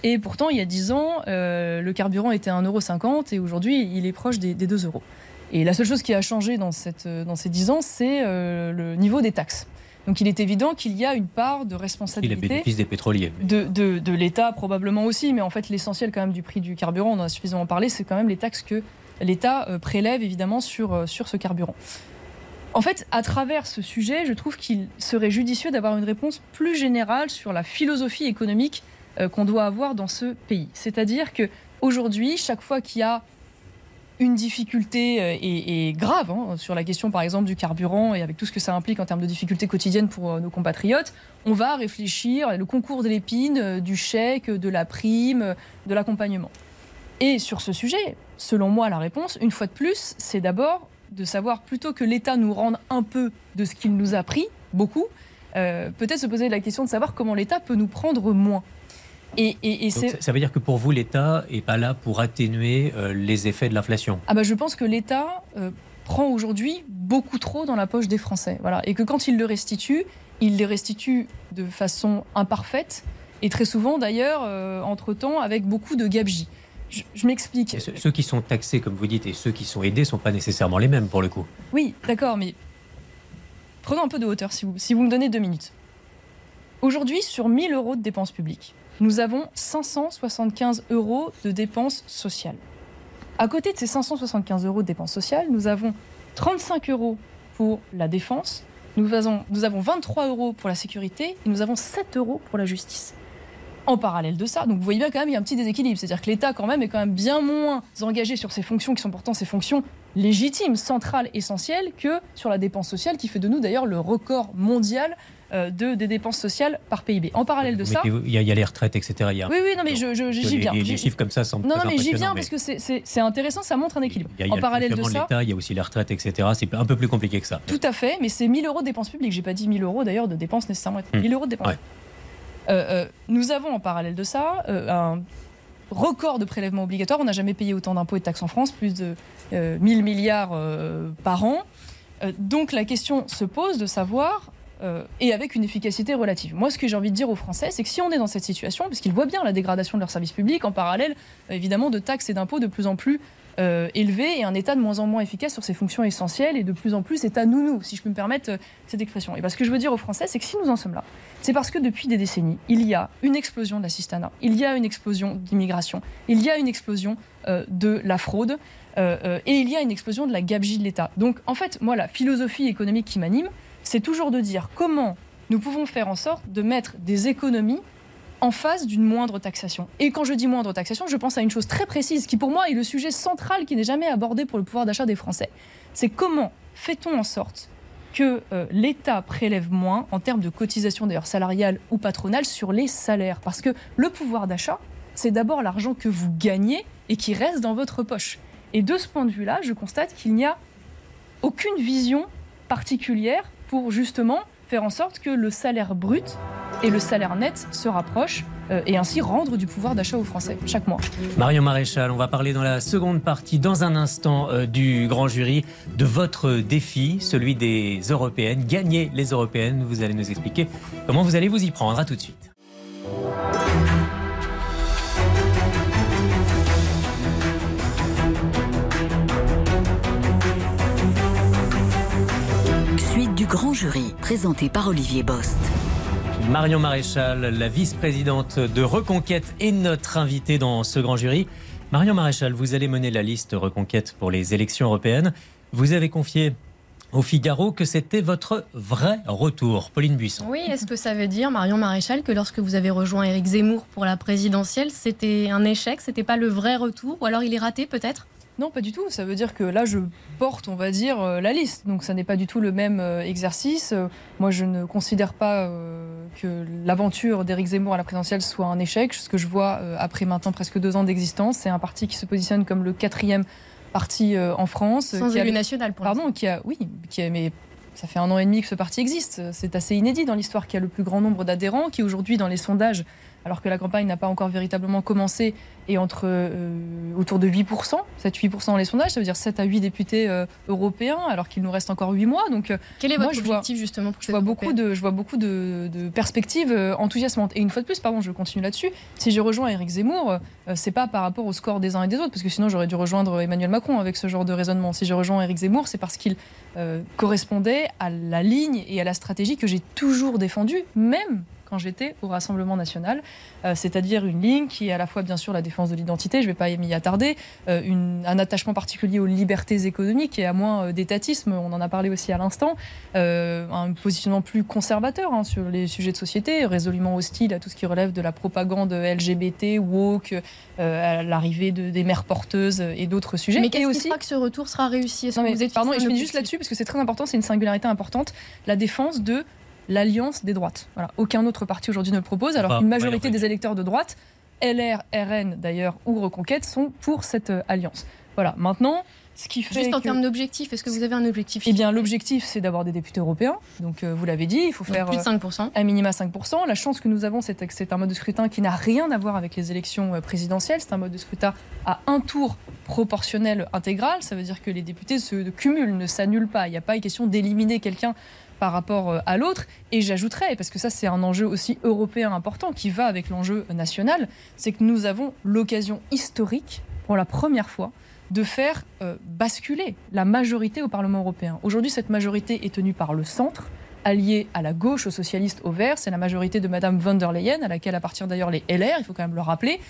Et pourtant, il y a 10 ans, euh, le carburant était à 1,50€ et aujourd'hui, il est proche des, des 2 euros. Et la seule chose qui a changé dans, cette, euh, dans ces 10 ans, c'est euh, le niveau des taxes. Donc il est évident qu'il y a une part de Et les responsabilité bénéfices des pétroliers mais- de, de- de l'État probablement aussi, mais en fait l'essentiel quand même du prix du carburant, on en a suffisamment parlé, c'est quand même les taxes que l'État prélève évidemment sur, sur ce carburant. En fait, à travers ce sujet, je trouve qu'il serait judicieux d'avoir une réponse plus générale sur la philosophie économique qu'on doit avoir dans ce pays. C'est-à-dire que aujourd'hui, chaque fois qu'il y a une difficulté euh, et, grave hein, sur la question par exemple du carburant et avec tout ce que ça implique en termes de difficultés quotidiennes pour euh, nos compatriotes, on va réfléchir le concours de l'épine, euh, du chèque, de la prime, euh, de l'accompagnement. Et sur ce sujet, selon moi, la réponse, une fois de plus, c'est d'abord de savoir plutôt que l'État nous rende un peu de ce qu'il nous a pris, beaucoup, euh, peut-être se poser la question de savoir comment l'État peut nous prendre moins. Et, et- et Donc, c'est ça, veut dire que pour vous, l'État n'est pas là pour atténuer euh, les effets de l'inflation Ah bah je pense que l'État euh, prend aujourd'hui beaucoup trop dans la poche des Français. Voilà. Et que quand il le restitue, il les restitue de façon imparfaite Et très souvent, d'ailleurs, entre-temps, avec beaucoup de gabegie. Je, m'explique. Ceux, qui sont taxés, comme vous dites, et ceux qui sont aidés ne sont pas nécessairement les mêmes, pour le coup. Oui, d'accord, mais prenons un peu de hauteur, si vous, si vous me donnez deux minutes. Aujourd'hui, sur 1000 euros de dépenses publiques, nous avons 575 euros de dépenses sociales. À côté de ces 575 euros de dépenses sociales, nous avons 35 euros pour la défense, nous avons, nous avons 23 euros pour la sécurité et nous avons 7 euros pour la justice. En parallèle de ça, donc vous voyez bien quand même, il y a un petit déséquilibre. C'est-à-dire que l'État, quand même, est quand même bien moins engagé sur ses fonctions qui sont pourtant ses fonctions légitimes, centrales, essentielles, que sur la dépense sociale, qui fait de nous d'ailleurs le record mondial de, des dépenses sociales par PIB. En parallèle de ça. Il y, a, les retraites, etc. oui, oui, non, mais j'y viens. Les, chiffres comme ça sont Non, non, mais j'y viens parce que c'est intéressant, ça montre un équilibre. en parallèle de ça. il y a aussi les retraites, etc. C'est un peu plus compliqué que ça. Tout à fait, mais c'est 1000 euros de dépenses publiques. J'ai pas dit 1000 euros d'ailleurs de dépenses nécessairement. 1000 hmm. euros de dépenses. Euh, euh, nous avons en parallèle de ça un record de prélèvements obligatoires. On n'a jamais payé autant d'impôts et de taxes en France, plus de 1000 milliards par an. donc la question se pose de savoir euh, et avec une efficacité relative. Moi, ce que j'ai envie de dire aux Français, c'est que si on est dans cette situation, puisqu'ils voient bien la dégradation de leurs services publics, en parallèle, euh, évidemment, de taxes et d'impôts de plus en plus euh, élevés et un État de moins en moins efficace sur ses fonctions essentielles et de plus en plus État nounou, si je peux me permettre cette expression. Et parce ce que je veux dire aux Français, c'est que si nous en sommes là, c'est parce que depuis des décennies, il y a une explosion de l'assistanat, il y a une explosion d'immigration, il y a une explosion de la fraude. et il y a une explosion de la gabegie de l'État. Donc, en fait, moi, la philosophie économique qui m'anime, c'est toujours de dire comment nous pouvons faire en sorte de mettre des économies en face d'une moindre taxation. Et quand je dis moindre taxation, je pense à une chose très précise qui pour moi est le sujet central qui n'est jamais abordé pour le pouvoir d'achat des Français. C'est comment fait-on en sorte que euh, l'État prélève moins en termes de cotisation d'ailleurs salariale ou patronale sur les salaires? Parce que le pouvoir d'achat, c'est d'abord l'argent que vous gagnez et qui reste dans votre poche. Et de ce point de vue-là, je constate qu'il n'y a aucune vision particulière pour justement faire en sorte que le salaire brut et le salaire net se rapprochent euh, et ainsi rendre du pouvoir d'achat aux Français chaque mois. Marion Maréchal, on va parler dans la seconde partie, dans un instant, euh, du grand jury, de votre défi, celui des européennes. Gagner les européennes, vous allez nous expliquer comment vous allez vous y prendre. À tout de suite. Grand jury présenté par Olivier Bost. Marion Maréchal, la vice-présidente de Reconquête, est notre invitée dans ce grand jury. Marion Maréchal, vous allez mener la liste Reconquête pour les élections européennes. Vous avez confié au Figaro que c'était votre vrai retour. Pauline Buisson. Oui, est-ce que ça veut dire, Marion Maréchal, que lorsque vous avez rejoint Éric Zemmour pour la présidentielle, c'était un échec, c'était pas le vrai retour, ou alors il est raté peut-être? Non, pas du tout. Ça veut dire que là, je porte, on va dire, euh, la liste. Donc, ça n'est pas du tout le même euh, exercice. Euh, moi, je ne considère pas que l'aventure d'Éric Zemmour à la présidentielle soit un échec. Ce que je vois après maintenant presque deux ans d'existence, c'est un parti qui se positionne comme le quatrième parti en France. Sans élu national, pour Pardon, qui a, oui, qui a, mais ça fait un an et demi que ce parti existe. C'est assez inédit dans l'histoire qui a le plus grand nombre d'adhérents, qui aujourd'hui, dans les sondages, alors que la campagne n'a pas encore véritablement commencé, et entre euh, autour de 8%, 7-8% dans les sondages, ça veut dire 7 à 8 députés euh, européens, alors qu'il nous reste encore 8 mois. Donc, euh, Quel est votre objectif justement pour je vois, beaucoup de, je vois beaucoup de, perspectives enthousiasmantes. Et une fois de plus, pardon, je continue là-dessus. Si je rejoins Éric Zemmour, c'est pas par rapport au score des uns et des autres, parce que sinon j'aurais dû rejoindre Emmanuel Macron avec ce genre de raisonnement. Si je rejoins Éric Zemmour, c'est parce qu'il correspondait à la ligne et à la stratégie que j'ai toujours défendue, même quand j'étais au Rassemblement national, euh, c'est-à-dire une ligne qui est à la fois bien sûr la défense de l'identité, je ne vais pas m'y attarder, euh, un attachement particulier aux libertés économiques et à moins euh, d'étatisme, on en a parlé aussi à l'instant, un positionnement plus conservateur hein, sur les sujets de société, résolument hostile à tout ce qui relève de la propagande LGBT, woke, à l'arrivée de, des mères porteuses et d'autres sujets. Mais qu'est-ce aussi... qui que ce retour sera réussi? Vous êtes Pardon, et je finis juste là-dessus parce que c'est très important, c'est une singularité importante, la défense de l'alliance des droites. Voilà. Aucun autre parti aujourd'hui ne le propose, alors qu'une majorité des électeurs de droite, LR, RN d'ailleurs, ou Reconquête, sont pour cette euh, alliance. Voilà. Maintenant, ce qui fait Juste en termes d'objectif, est-ce que vous avez un objectif Eh bien, l'objectif, c'est d'avoir des députés européens. Donc, euh, vous l'avez dit, il faut faire plus de 5%. Euh, un minima 5%. La chance que nous avons, c'est que c'est un mode de scrutin qui n'a rien à voir avec les élections présidentielles. C'est un mode de scrutin à un tour proportionnel intégral. Ça veut dire que les députés se cumulent, ne s'annulent pas. Il n'y a pas une question d'éliminer quelqu'un par rapport euh, à l'autre. Et j'ajouterais, parce que ça c'est un enjeu aussi européen important qui va avec l'enjeu national, c'est que nous avons l'occasion historique, pour la première fois, de faire euh, basculer la majorité au Parlement européen. Aujourd'hui, cette majorité est tenue par le centre, allié à la gauche, aux socialistes, aux verts. C'est la majorité de Madame von der Leyen, à laquelle appartiennent d'ailleurs les LR, il faut quand même le rappeler.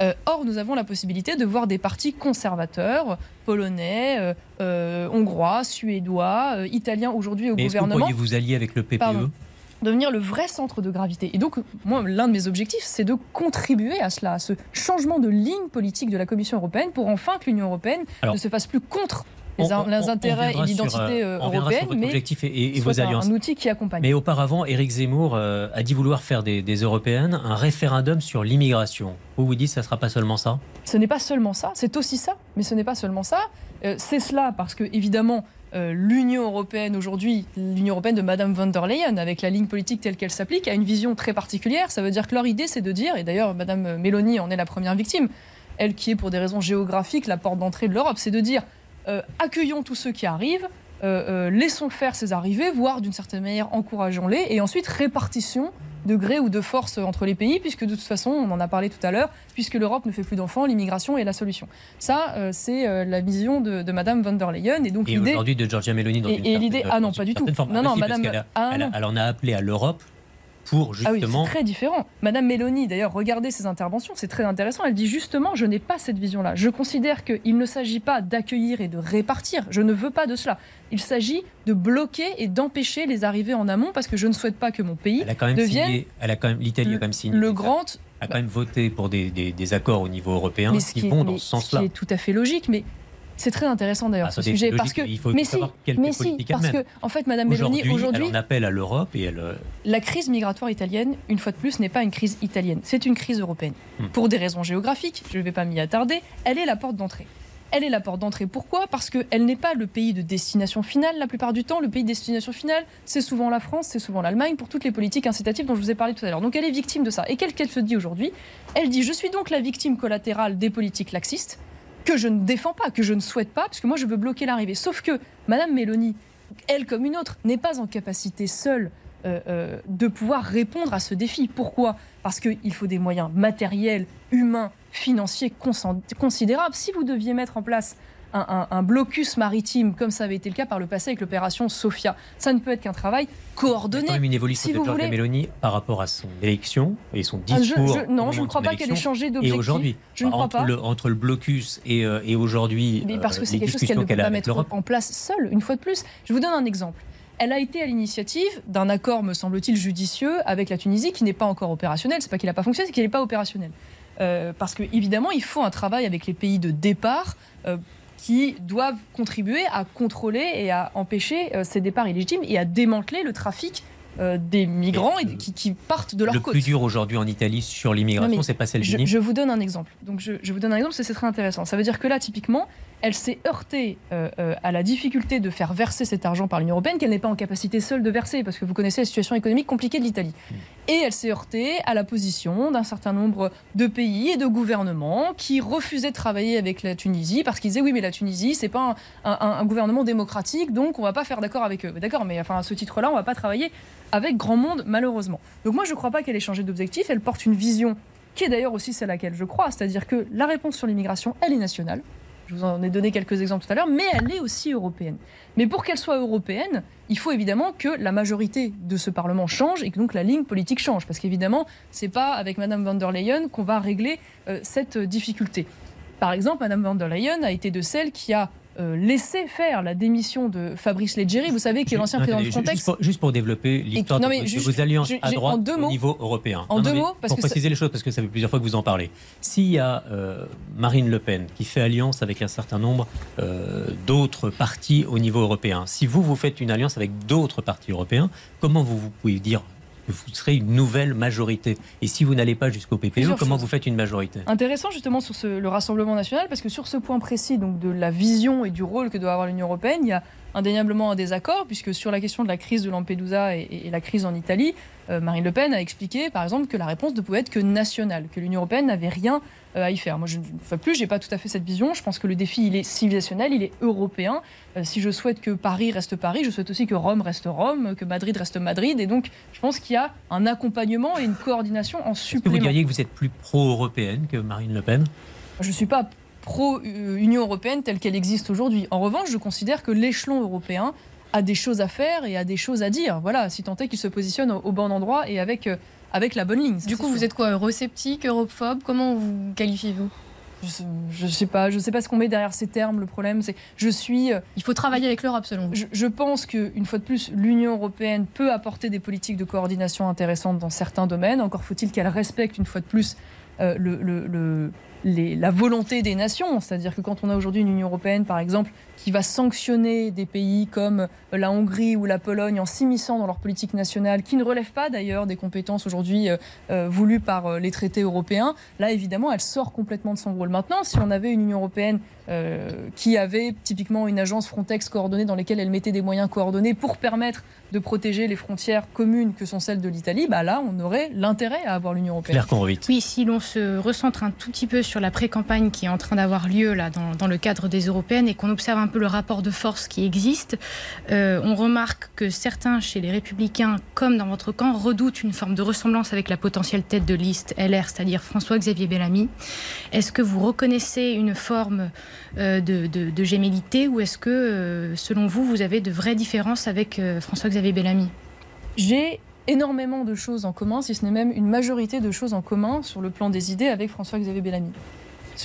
Euh, or, nous avons la possibilité de voir des partis conservateurs, polonais, euh, euh, hongrois, suédois, italiens aujourd'hui au Mais gouvernement. Que vous vous allier avec le PPE Pardon. devenir le vrai centre de gravité. Et donc, moi, l'un de mes objectifs, c'est de contribuer à cela, à ce changement de ligne politique de la Commission européenne pour enfin que l'Union européenne Alors, ne se fasse plus contre les, On- intérêts et l'identité euh, euh, sur européenne, votre mais objectif et, et- et soit vos un- alliances. un outil qui accompagne. Mais auparavant, Éric Zemmour euh, a dit vouloir faire des, des européennes un référendum sur l'immigration. Vous vous dites, ça ne sera pas seulement ça? Ce n'est pas seulement ça, c'est aussi ça, mais ce n'est pas seulement ça. Euh, c'est cela parce que, évidemment, euh, l'Union européenne aujourd'hui, l'Union européenne de Madame von der Leyen, avec la ligne politique telle qu'elle s'applique, a une vision très particulière. Ça veut dire que leur idée, c'est de dire, et d'ailleurs, Madame Mélanie en est la première victime, elle qui est pour des raisons géographiques la porte d'entrée de l'Europe, c'est de dire euh, accueillons tous ceux qui arrivent, euh, euh, laissons faire ces arrivées, voire d'une certaine manière encourageons-les, et ensuite répartition de gré ou de force entre les pays, puisque de toute façon, on en a parlé tout à l'heure, puisque l'Europe ne fait plus d'enfants, l'immigration est la solution. Ça, euh, c'est euh, la vision de, de Madame von der Leyen, et donc l'idée. aujourd'hui de Giorgia Meloni dans Et- une et l'idée- ah non, pas du tout. forme. Non, Ah, non, si, parce madame- a- ah, elle, a- non. elle en a appelé à l'Europe pour Ah oui, justement. c'est très différent. Madame Mélanie, d'ailleurs, regardez ses interventions, c'est très intéressant. Elle dit justement, je n'ai pas cette vision-là. Je considère qu'il ne s'agit pas d'accueillir et de répartir. Je ne veux pas de cela. Il s'agit de bloquer et d'empêcher les arrivées en amont parce que je ne souhaite pas que mon pays elle a quand même devienne signé. Elle a quand même l'Italie a quand même signé. le grand a quand même voté pour des, des- des accords au niveau européen mais ce qui qui est- vont dans ce ce sens-là. qui est tout à fait logique, mais c'est très intéressant d'ailleurs Ah, ce sujet logique, parce que il faut mais si, savoir mais parce mène. que en fait Madame Mélanie Aujourd'hui, elle en appelle à l'Europe et elle. euh, la crise migratoire italienne, une fois de plus, n'est pas une crise italienne, c'est une crise européenne. Hmm. Pour des raisons géographiques, je ne vais pas m'y attarder, elle est la porte d'entrée. Elle est la porte d'entrée. Pourquoi? Parce qu'elle n'est pas le pays de destination finale la plupart du temps. Le pays de destination finale, c'est souvent la France, c'est souvent l'Allemagne pour toutes les politiques incitatives dont je vous ai parlé tout à l'heure. Donc elle est victime de ça. Et qu'elle qu'elle se dit aujourd'hui? Elle dit Je suis donc la victime collatérale des politiques laxistes que je ne défends pas, que je ne souhaite pas, parce que moi je veux bloquer l'arrivée. Sauf que Madame Mélanie, elle comme une autre, n'est pas en capacité seule euh, euh, de pouvoir répondre à ce défi. Pourquoi? Parce qu'il faut des moyens matériels, humains, financiers considérables. Si vous deviez mettre en place un, un- un blocus maritime, comme ça avait été le cas par le passé avec l'opération Sophia, ça ne peut être qu'un travail Il y a coordonné. quand même une évolution Si de vous Giorgia voulez- Meloni par rapport à son élection et son Ah, je- discours. je- non, je ne crois pas qu'elle ait changé Et d'objectif. aujourd'hui, Je ne crois entre, pas. Le, entre le blocus et, euh, et aujourd'hui, Mais parce que euh, c'est quelque chose qu'elle ne peut pas mettre en place seule, une fois de plus. Je vous donne un exemple. Elle a été à l'initiative d'un accord, me semble-t-il, judicieux avec la Tunisie qui n'est pas encore opérationnel. C'est pas qu'il n'a pas fonctionné, c'est qu'il n'est pas opérationnel. Euh, parce que évidemment, il faut un travail avec les pays de départ euh, qui doivent contribuer à contrôler et à empêcher euh, ces départs illégitimes et à démanteler le trafic euh, des migrants et, qui, qui partent de leur Le côte. plus dur aujourd'hui en Italie sur l'immigration, c'est pas celle Je, je vous donne un exemple. Donc je, je vous donne un exemple parce que c'est très intéressant. Ça veut dire que là, typiquement, elle s'est heurtée euh, euh, à la difficulté de faire verser cet argent par l'Union européenne qu'elle n'est pas en capacité seule de verser parce que vous connaissez la situation économique compliquée de l'Italie. Et elle s'est heurtée à la position d'un certain nombre de pays et de gouvernements qui refusaient de travailler avec la Tunisie parce qu'ils disaient oui mais la Tunisie c'est pas un, un- un gouvernement démocratique donc on va pas faire d'accord avec eux. D'accord mais enfin à ce titre-là on va pas travailler avec grand monde malheureusement. Donc moi je crois pas qu'elle ait changé d'objectif. Elle porte une vision qui est d'ailleurs aussi celle à laquelle je crois, c'est-à-dire que la réponse sur l'immigration, elle est nationale. Je vous en ai donné quelques exemples tout à l'heure, mais elle est aussi européenne. Mais pour qu'elle soit européenne, il faut évidemment que la majorité de ce Parlement change et que donc la ligne politique change. Parce qu'évidemment, c'est pas avec Madame van der Leyen qu'on va régler euh, cette difficulté. Par exemple, Madame van der Leyen a été de celles qui a euh, laissé faire la démission de Fabrice Leggeri, vous savez, qui est l'ancien président de Frontex. Juste pour, juste pour développer l'histoire de, juste- vos alliances à droite en deux au mots. niveau européen. En Non, deux mots, parce pour que ça- préciser les choses, parce que ça fait plusieurs fois que vous en parlez. S'il y a euh, Marine Le Pen qui fait alliance avec un certain nombre euh, d'autres partis au niveau européen, si vous, vous faites une alliance avec d'autres partis européens, comment vous, vous pouvez dire vous serez une nouvelle majorité Et si vous n'allez pas jusqu'au PPE, Plusieurs comment choses. vous faites une majorité? Intéressant justement sur ce- le Rassemblement national, parce que sur ce point précis donc de la vision et du rôle que doit avoir l'Union européenne, il y a indéniablement un désaccord, puisque sur la question de la crise de Lampedusa et, la crise en Italie, euh, Marine Le Pen a expliqué, par exemple, que la réponse ne pouvait être que nationale, que l'Union européenne n'avait rien à y faire. Moi, je ne fais plus, j'ai pas tout à fait cette vision. Je pense que le défi, il est civilisationnel, il est européen. Euh, si je souhaite que Paris reste Paris, je souhaite aussi que Rome reste Rome, que Madrid reste Madrid. Et donc, je pense qu'il y a un accompagnement et une coordination en supplément. Que vous diriez que vous êtes plus pro-européenne que Marine Le Pen? Je ne suis pas pro-Union européenne telle qu'elle existe aujourd'hui. En revanche, je considère que l'échelon européen a des choses à faire et a des choses à dire. Voilà, si tant est qu'il se positionne au, bon endroit et avec, euh, avec la bonne ligne. Du coup, vous êtes quoi Eurosceptique, europhobe Comment vous qualifiez-vous? Je, ne sais pas, je sais pas ce qu'on met derrière ces termes. Le problème, c'est je suis. Euh, Il faut travailler avec l'Europe, selon vous. Je, je pense qu'une fois de plus, l'Union européenne peut apporter des politiques de coordination intéressantes dans certains domaines. Encore faut-il qu'elle respecte une fois de plus euh, la volonté des nations. C'est-à-dire que quand on a aujourd'hui une Union européenne, par exemple, qui va sanctionner des pays comme la Hongrie ou la Pologne en s'immisçant dans leur politique nationale, qui ne relève pas d'ailleurs des compétences aujourd'hui euh, euh, voulues par les traités européens, là évidemment elle sort complètement de son rôle. Maintenant, si on avait une Union européenne qui avait typiquement une agence Frontex coordonnée dans laquelle elle mettait des moyens coordonnés pour permettre de protéger les frontières communes que sont celles de l'Italie, bah là on aurait l'intérêt à avoir l'Union européenne. Oui, si l'on se recentre un tout petit peu sur la pré-campagne qui est en train d'avoir lieu là dans, dans le cadre des européennes et qu'on observe un peu le rapport de force qui existe, euh, on remarque que certains chez les républicains, comme dans votre camp, redoutent une forme de ressemblance avec la potentielle tête de liste LR, c'est-à-dire François-Xavier Bellamy. Est-ce que vous reconnaissez une forme euh, de, gémellité ou est-ce que, euh, selon vous, vous avez de vraies différences avec François-Xavier Bellamy? J'ai énormément de choses en commun, si ce n'est même une majorité de choses en commun sur le plan des idées avec François-Xavier Bellamy.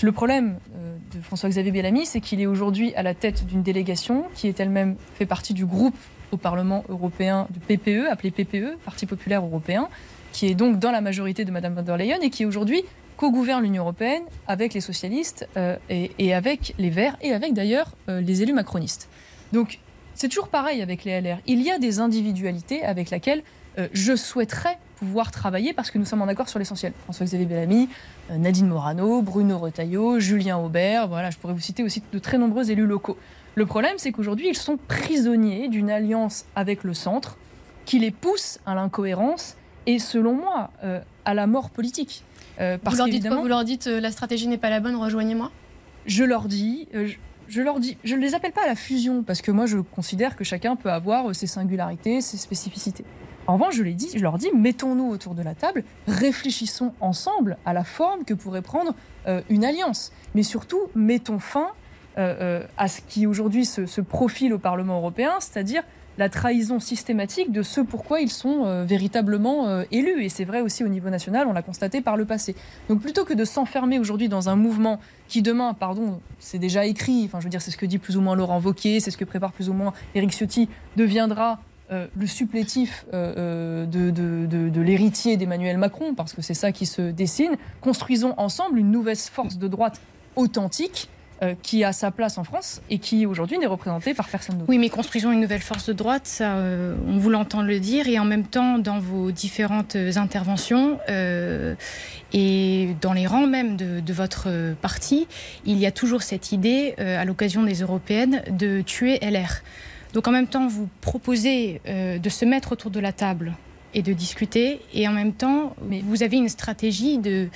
Le problème euh, de François-Xavier Bellamy, c'est qu'il est aujourd'hui à la tête d'une délégation qui est elle-même fait partie du groupe au Parlement européen du PPE, appelé PPE, Parti populaire européen, qui est donc dans la majorité de Mme von der Leyen et qui aujourd'hui co-gouverne l'Union européenne avec les socialistes euh, et, avec les Verts et avec d'ailleurs euh, les élus macronistes. Donc c'est toujours pareil avec les LR. Il y a des individualités avec lesquelles je souhaiterais pouvoir travailler parce que nous sommes en accord sur l'essentiel. François-Xavier Bellamy, euh, Nadine Morano, Bruno Retailleau, Julien Aubert, voilà, je pourrais vous citer aussi de très nombreux élus locaux. Le problème, c'est qu'aujourd'hui, ils sont prisonniers d'une alliance avec le centre qui les pousse à l'incohérence et, selon moi, euh, à la mort politique. Euh, parce vous, leur dites vous leur dites la stratégie n'est pas la bonne, rejoignez-moi Je leur dis. je leur dis, je ne les appelle pas à la fusion parce que moi je considère que chacun peut avoir ses singularités, ses spécificités. En revanche, je, dit, je leur dis, mettons-nous autour de la table, réfléchissons ensemble à la forme que pourrait prendre euh, une alliance. Mais surtout, mettons fin euh, euh, à ce qui aujourd'hui se, profile au Parlement européen, c'est-à-dire la trahison systématique de ce pourquoi ils sont véritablement élus. Et c'est vrai aussi au niveau national, on l'a constaté par le passé. Donc plutôt que de s'enfermer aujourd'hui dans un mouvement qui demain, pardon, c'est déjà écrit, enfin je veux dire c'est ce que dit plus ou moins Laurent Wauquiez, c'est ce que prépare plus ou moins Éric Ciotti, deviendra euh, le supplétif euh, euh, de, l'héritier d'Emmanuel Macron, parce que c'est ça qui se dessine. Construisons ensemble une nouvelle force de droite authentique qui a sa place en France et qui aujourd'hui n'est représentée par personne d'autre. Oui, mais construisons une nouvelle force de droite, ça, on vous l'entend le dire, et en même temps, dans vos différentes interventions et dans les rangs même de, votre parti, il y a toujours cette idée, à l'occasion des européennes, de tuer LR. Donc en même temps, vous proposez euh, de se mettre autour de la table et de discuter, et en même temps, mais vous avez une stratégie de,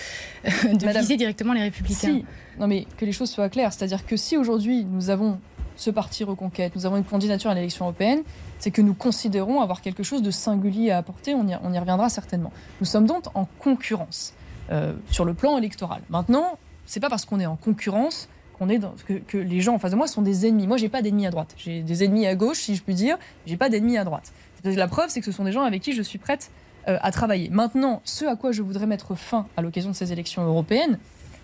de viser directement les républicains. Si. Non mais que les choses soient claires, c'est-à-dire que si aujourd'hui nous avons ce parti Reconquête, nous avons une candidature à l'élection européenne, c'est que nous considérons avoir quelque chose de singulier à apporter, on y, on y reviendra certainement. Nous sommes donc en concurrence euh, sur le plan électoral. Maintenant, c'est pas parce qu'on est en concurrence qu'on est dans, que, les gens en face de moi sont des ennemis. Moi, j'ai pas d'ennemis à droite. J'ai des ennemis à gauche, si je puis dire. J'ai pas d'ennemis à droite. La preuve, c'est que ce sont des gens avec qui je suis prête euh, à travailler. Maintenant, ce à quoi je voudrais mettre fin à l'occasion de ces élections européennes,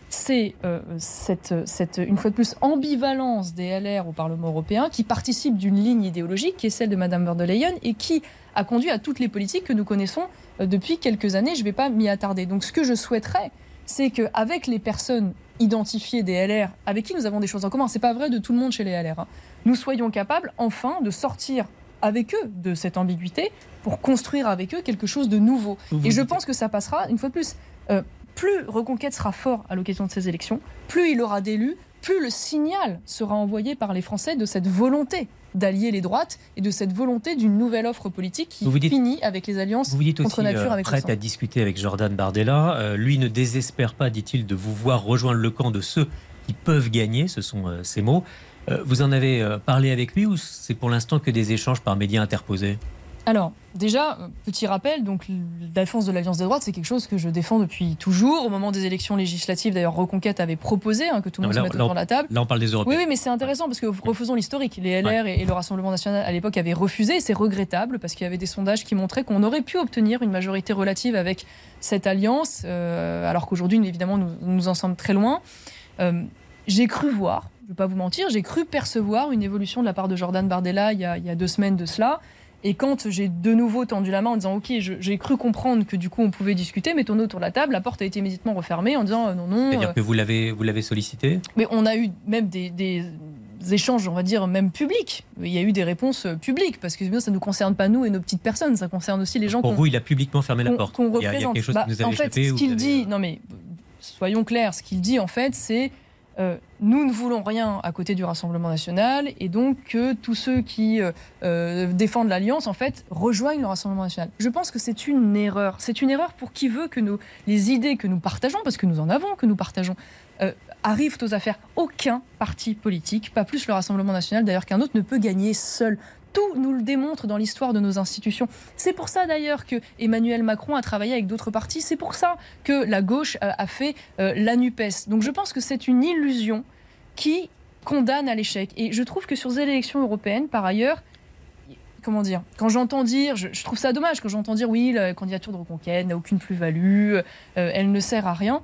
c'est euh, cette, une fois de plus, ambivalence des LR au Parlement européen qui participe d'une ligne idéologique qui est celle de Mme von der Leyen et qui a conduit à toutes les politiques que nous connaissons euh, depuis quelques années. Je ne vais pas m'y attarder. Donc, ce que je souhaiterais, c'est qu'avec les personnes identifiées des LR avec qui nous avons des choses en commun, c'est pas vrai de tout le monde chez les LR, hein. nous soyons capables enfin de sortir avec eux de cette ambiguïté pour construire avec eux quelque chose de nouveau. Et je pense que ça passera, une fois de plus, euh, plus Reconquête sera fort à l'occasion de ces élections, plus il aura d'élus, plus le signal sera envoyé par les Français de cette volonté d'allier les droites et de cette volonté d'une nouvelle offre politique qui finit avec les alliances vous dites contre nature avec prête à discuter avec Jordan Bardella. lui ne désespère pas, dit-il, de vous voir rejoindre le camp de ceux qui peuvent gagner, ce sont ces mots. Vous en avez parlé avec lui ou c'est pour l'instant que des échanges par médias interposés? Alors, déjà, euh, petit rappel, donc la défense de l'Alliance des droites, c'est quelque chose que je défends depuis toujours. Au moment des élections législatives, d'ailleurs, Reconquête avait proposé hein, que tout le monde se mette autour de la table. Là, on parle des Européens. Oui, oui mais c'est intéressant parce que refaisons l'historique. Les LR et, le Rassemblement national à l'époque avaient refusé, c'est regrettable parce qu'il y avait des sondages qui montraient qu'on aurait pu obtenir une majorité relative avec cette alliance, euh, alors qu'aujourd'hui, évidemment, nous, nous, en sommes très loin. Euh, j'ai cru voir, je ne vais pas vous mentir, j'ai cru percevoir une évolution de la part de Jordan Bardella il y a, il y a deux semaines de cela. Et quand j'ai de nouveau tendu la main en disant Ok, j'ai cru comprendre que du coup on pouvait discuter, mettons-nous autour de la table, la porte a été immédiatement refermée en disant euh, non, non. C'est-à-dire euh, que vous l'avez, sollicité Mais on a eu même des, échanges, on va dire, même publics. Il y a eu des réponses euh, publiques, parce que ça ne nous concerne pas nous et nos petites personnes, ça concerne aussi les gens Pour vous, il a publiquement fermé la porte. Qu'on représente. Il y a, quelque chose qui nous a en fait, ce qu'il dit, non mais soyons clairs, ce qu'il dit en fait, c'est euh, nous ne voulons rien à côté du Rassemblement national et donc que tous ceux qui euh, euh, défendent l'alliance en fait rejoignent le Rassemblement national. Je pense que c'est une erreur. C'est une erreur pour qui veut que les idées que nous partageons, parce que nous en avons que nous partageons, arrivent aux affaires. Aucun parti politique, pas plus le Rassemblement national d'ailleurs qu'un autre, ne peut gagner seul tout nous le démontre dans l'histoire de nos institutions. C'est pour ça d'ailleurs que Emmanuel Macron a travaillé avec d'autres partis. C'est pour ça que la gauche a, fait euh, la NUPES. Donc je pense que c'est une illusion qui condamne à l'échec. Et je trouve que sur les élections européennes, par ailleurs, comment dire Quand j'entends dire, je, trouve ça dommage quand j'entends dire oui, la candidature de reconquête n'a aucune plus-value, euh, elle ne sert à rien.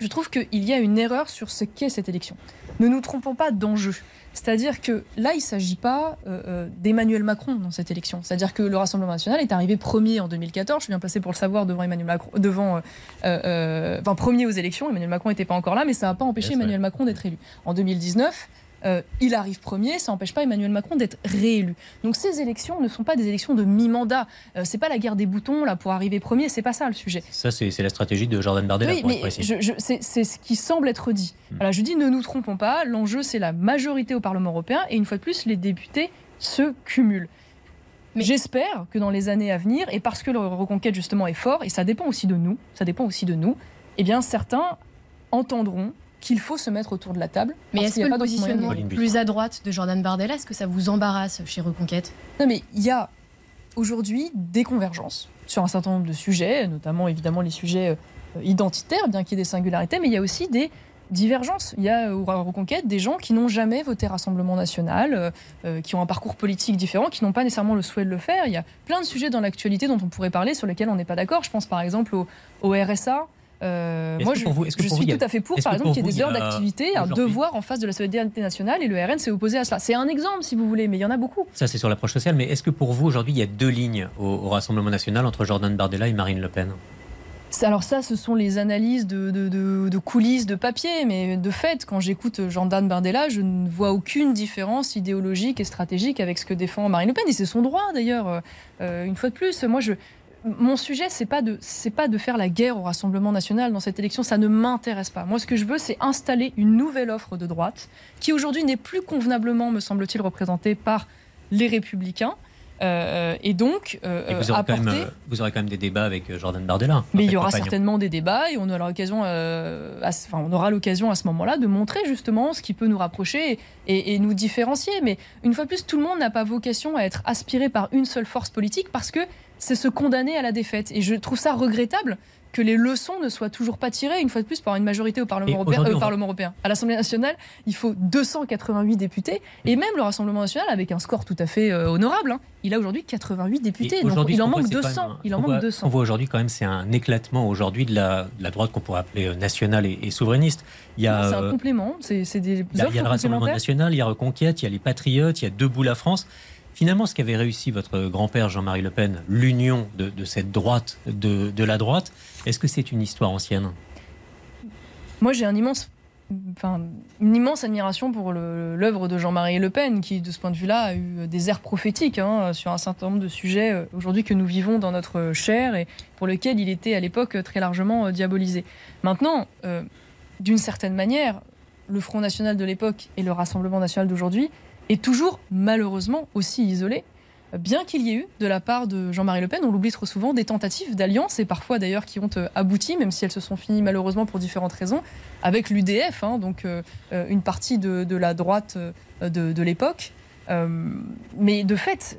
Je trouve qu'il y a une erreur sur ce qu'est cette élection. Ne nous trompons pas d'enjeu. C'est-à-dire que là, il ne s'agit pas euh, euh, d'Emmanuel Macron dans cette élection. C'est-à-dire que le Rassemblement national est arrivé premier en 2014. Je suis bien placé pour le savoir devant Emmanuel Macron, devant, euh, enfin premier aux élections. Emmanuel Macron n'était pas encore là, mais ça n'a pas empêché Emmanuel Macron d'être élu. En 2019, euh, il arrive premier, ça n'empêche pas Emmanuel Macron d'être réélu. Donc ces élections ne sont pas des élections de mi-mandat. Euh, c'est pas la guerre des boutons là pour arriver premier, c'est pas ça le sujet. Ça c'est la stratégie de Jordan Bardella. Oui, mais c'est ce qui semble être dit. Hmm. Voilà, je dis ne nous trompons pas, l'enjeu c'est la majorité au Parlement européen et une fois de plus les députés se cumulent. Mais j'espère que dans les années à venir, et parce que le reconquête justement est fort, et ça dépend aussi de nous, ça dépend aussi de nous, eh bien certains entendront qu'il faut se mettre autour de la table. Mais est-ce que le positionnement plus à droite de Jordan Bardella, est-ce que ça vous embarrasse chez Reconquête? Non, mais il y a aujourd'hui des convergences sur un certain nombre de sujets, notamment évidemment les sujets euh, identitaires, bien qu'il y ait des singularités, mais il y a aussi des divergences. Il y a au Reconquête des gens qui n'ont jamais voté Rassemblement national, euh, euh, qui ont un parcours politique différent, qui n'ont pas nécessairement le souhait de le faire. Il y a plein de sujets dans l'actualité dont on pourrait parler, sur lesquels on n'est pas d'accord. Je pense par exemple au RSA, euh, moi, je, suis tout à fait pour, par exemple, qu'il y ait des heures d'activité, un devoir en face de la solidarité nationale, et le RN s'est opposé à cela. C'est un exemple, si vous voulez, mais il y en a beaucoup. Ça, c'est sur l'approche sociale, mais est-ce que pour vous, aujourd'hui, il y a deux lignes au, Rassemblement national entre Jordan Bardella et Marine Le Pen? Alors ça, ce sont les analyses de, de, coulisses, de papier, mais de fait, quand j'écoute Jordan Bardella, je ne vois aucune différence idéologique et stratégique avec ce que défend Marine Le Pen, et c'est son droit d'ailleurs. Euh, une fois de plus, moi, je, mon sujet, c'est pas de, c'est pas de faire la guerre au Rassemblement national dans cette élection. Ça ne m'intéresse pas. Moi, ce que je veux, c'est installer une nouvelle offre de droite qui aujourd'hui n'est plus convenablement, me semble-t-il, représentée par les Républicains. Euh, et donc, euh, vous, aurez quand même, euh, vous aurez quand même des débats avec Jordan Bardella. Mais il y aura certainement des débats et on aura l'occasion, enfin, on aura l'occasion à ce moment-là de montrer justement ce qui peut nous rapprocher et, et, nous différencier. Mais une fois de plus, tout le monde n'a pas vocation à être aspiré par une seule force politique parce que c'est se condamner à la défaite. Et je trouve ça regrettable que les leçons ne soient toujours pas tirées, une fois de plus, par une majorité au Parlement, européen, euh, Parlement européen. À l'Assemblée nationale, il faut 288 députés, et même le Rassemblement national, avec un score tout à fait euh, honorable, hein, il a aujourd'hui 88 députés, donc il en manque 200. il en manque 200. On voit aujourd'hui quand même, c'est un éclatement aujourd'hui de la, droite qu'on pourrait appeler euh, nationale et, souverainiste. C'est un complément, c'est des Il y a, il y a le Rassemblement national, il y a Reconquête, il y a les Patriotes, il y a Debout la France. Finalement, ce qu'avait réussi votre grand-père Jean-Marie Le Pen, l'union de, cette droite, de, la droite, est-ce que c'est une histoire ancienne? Moi, j'ai une immense admiration pour l'œuvre de Jean-Marie Le Pen, qui, de ce point de vue-là, a eu des airs prophétiques hein, sur un certain nombre de sujets euh, aujourd'hui que nous vivons dans notre chair et pour lesquels il était à l'époque très largement euh, diabolisé. Maintenant, euh, d'une certaine manière, le Front National de l'époque et le Rassemblement National d'aujourd'hui est toujours malheureusement aussi isolé bien qu'il y ait eu de la part de Jean-Marie Le Pen, on l'oublie trop souvent, des tentatives d'alliance, et parfois d'ailleurs qui ont euh, abouti, même si elles se sont finies malheureusement pour différentes raisons, avec l'UDF, hein, donc euh, euh, une partie de, la droite de, l'époque. mais de fait,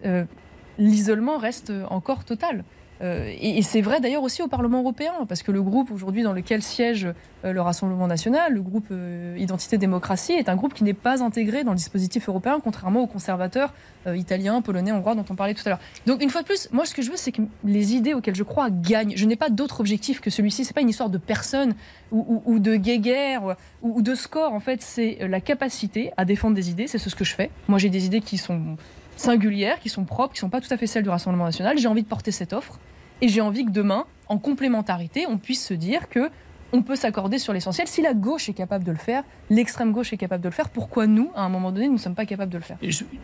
l'isolement reste encore total. Euh, et, c'est vrai d'ailleurs aussi au Parlement européen, parce que le groupe aujourd'hui dans lequel siège euh, le Rassemblement national, le groupe euh, Identité Démocratie, est un groupe qui n'est pas intégré dans le dispositif européen, contrairement aux conservateurs italiens, polonais, hongrois dont on parlait tout à l'heure. Donc une fois de plus, moi ce que je veux, c'est que les idées auxquelles je crois gagnent. Je n'ai pas d'autre objectif que celui-ci. C'est pas une histoire de personne ou, de guéguerre ou, ou de score. En fait, c'est la capacité à défendre des idées. C'est ce que je fais. Moi, j'ai des idées qui sont singulières, qui sont propres, qui ne sont pas tout à fait celles du Rassemblement national. J'ai envie de porter cette offre. Et j'ai envie que demain, en complémentarité, on puisse se dire que on peut s'accorder sur l'essentiel. Si la gauche est capable de le faire, l'extrême gauche est capable de le faire, pourquoi nous, à un moment donné, nous ne sommes pas capables de le faire?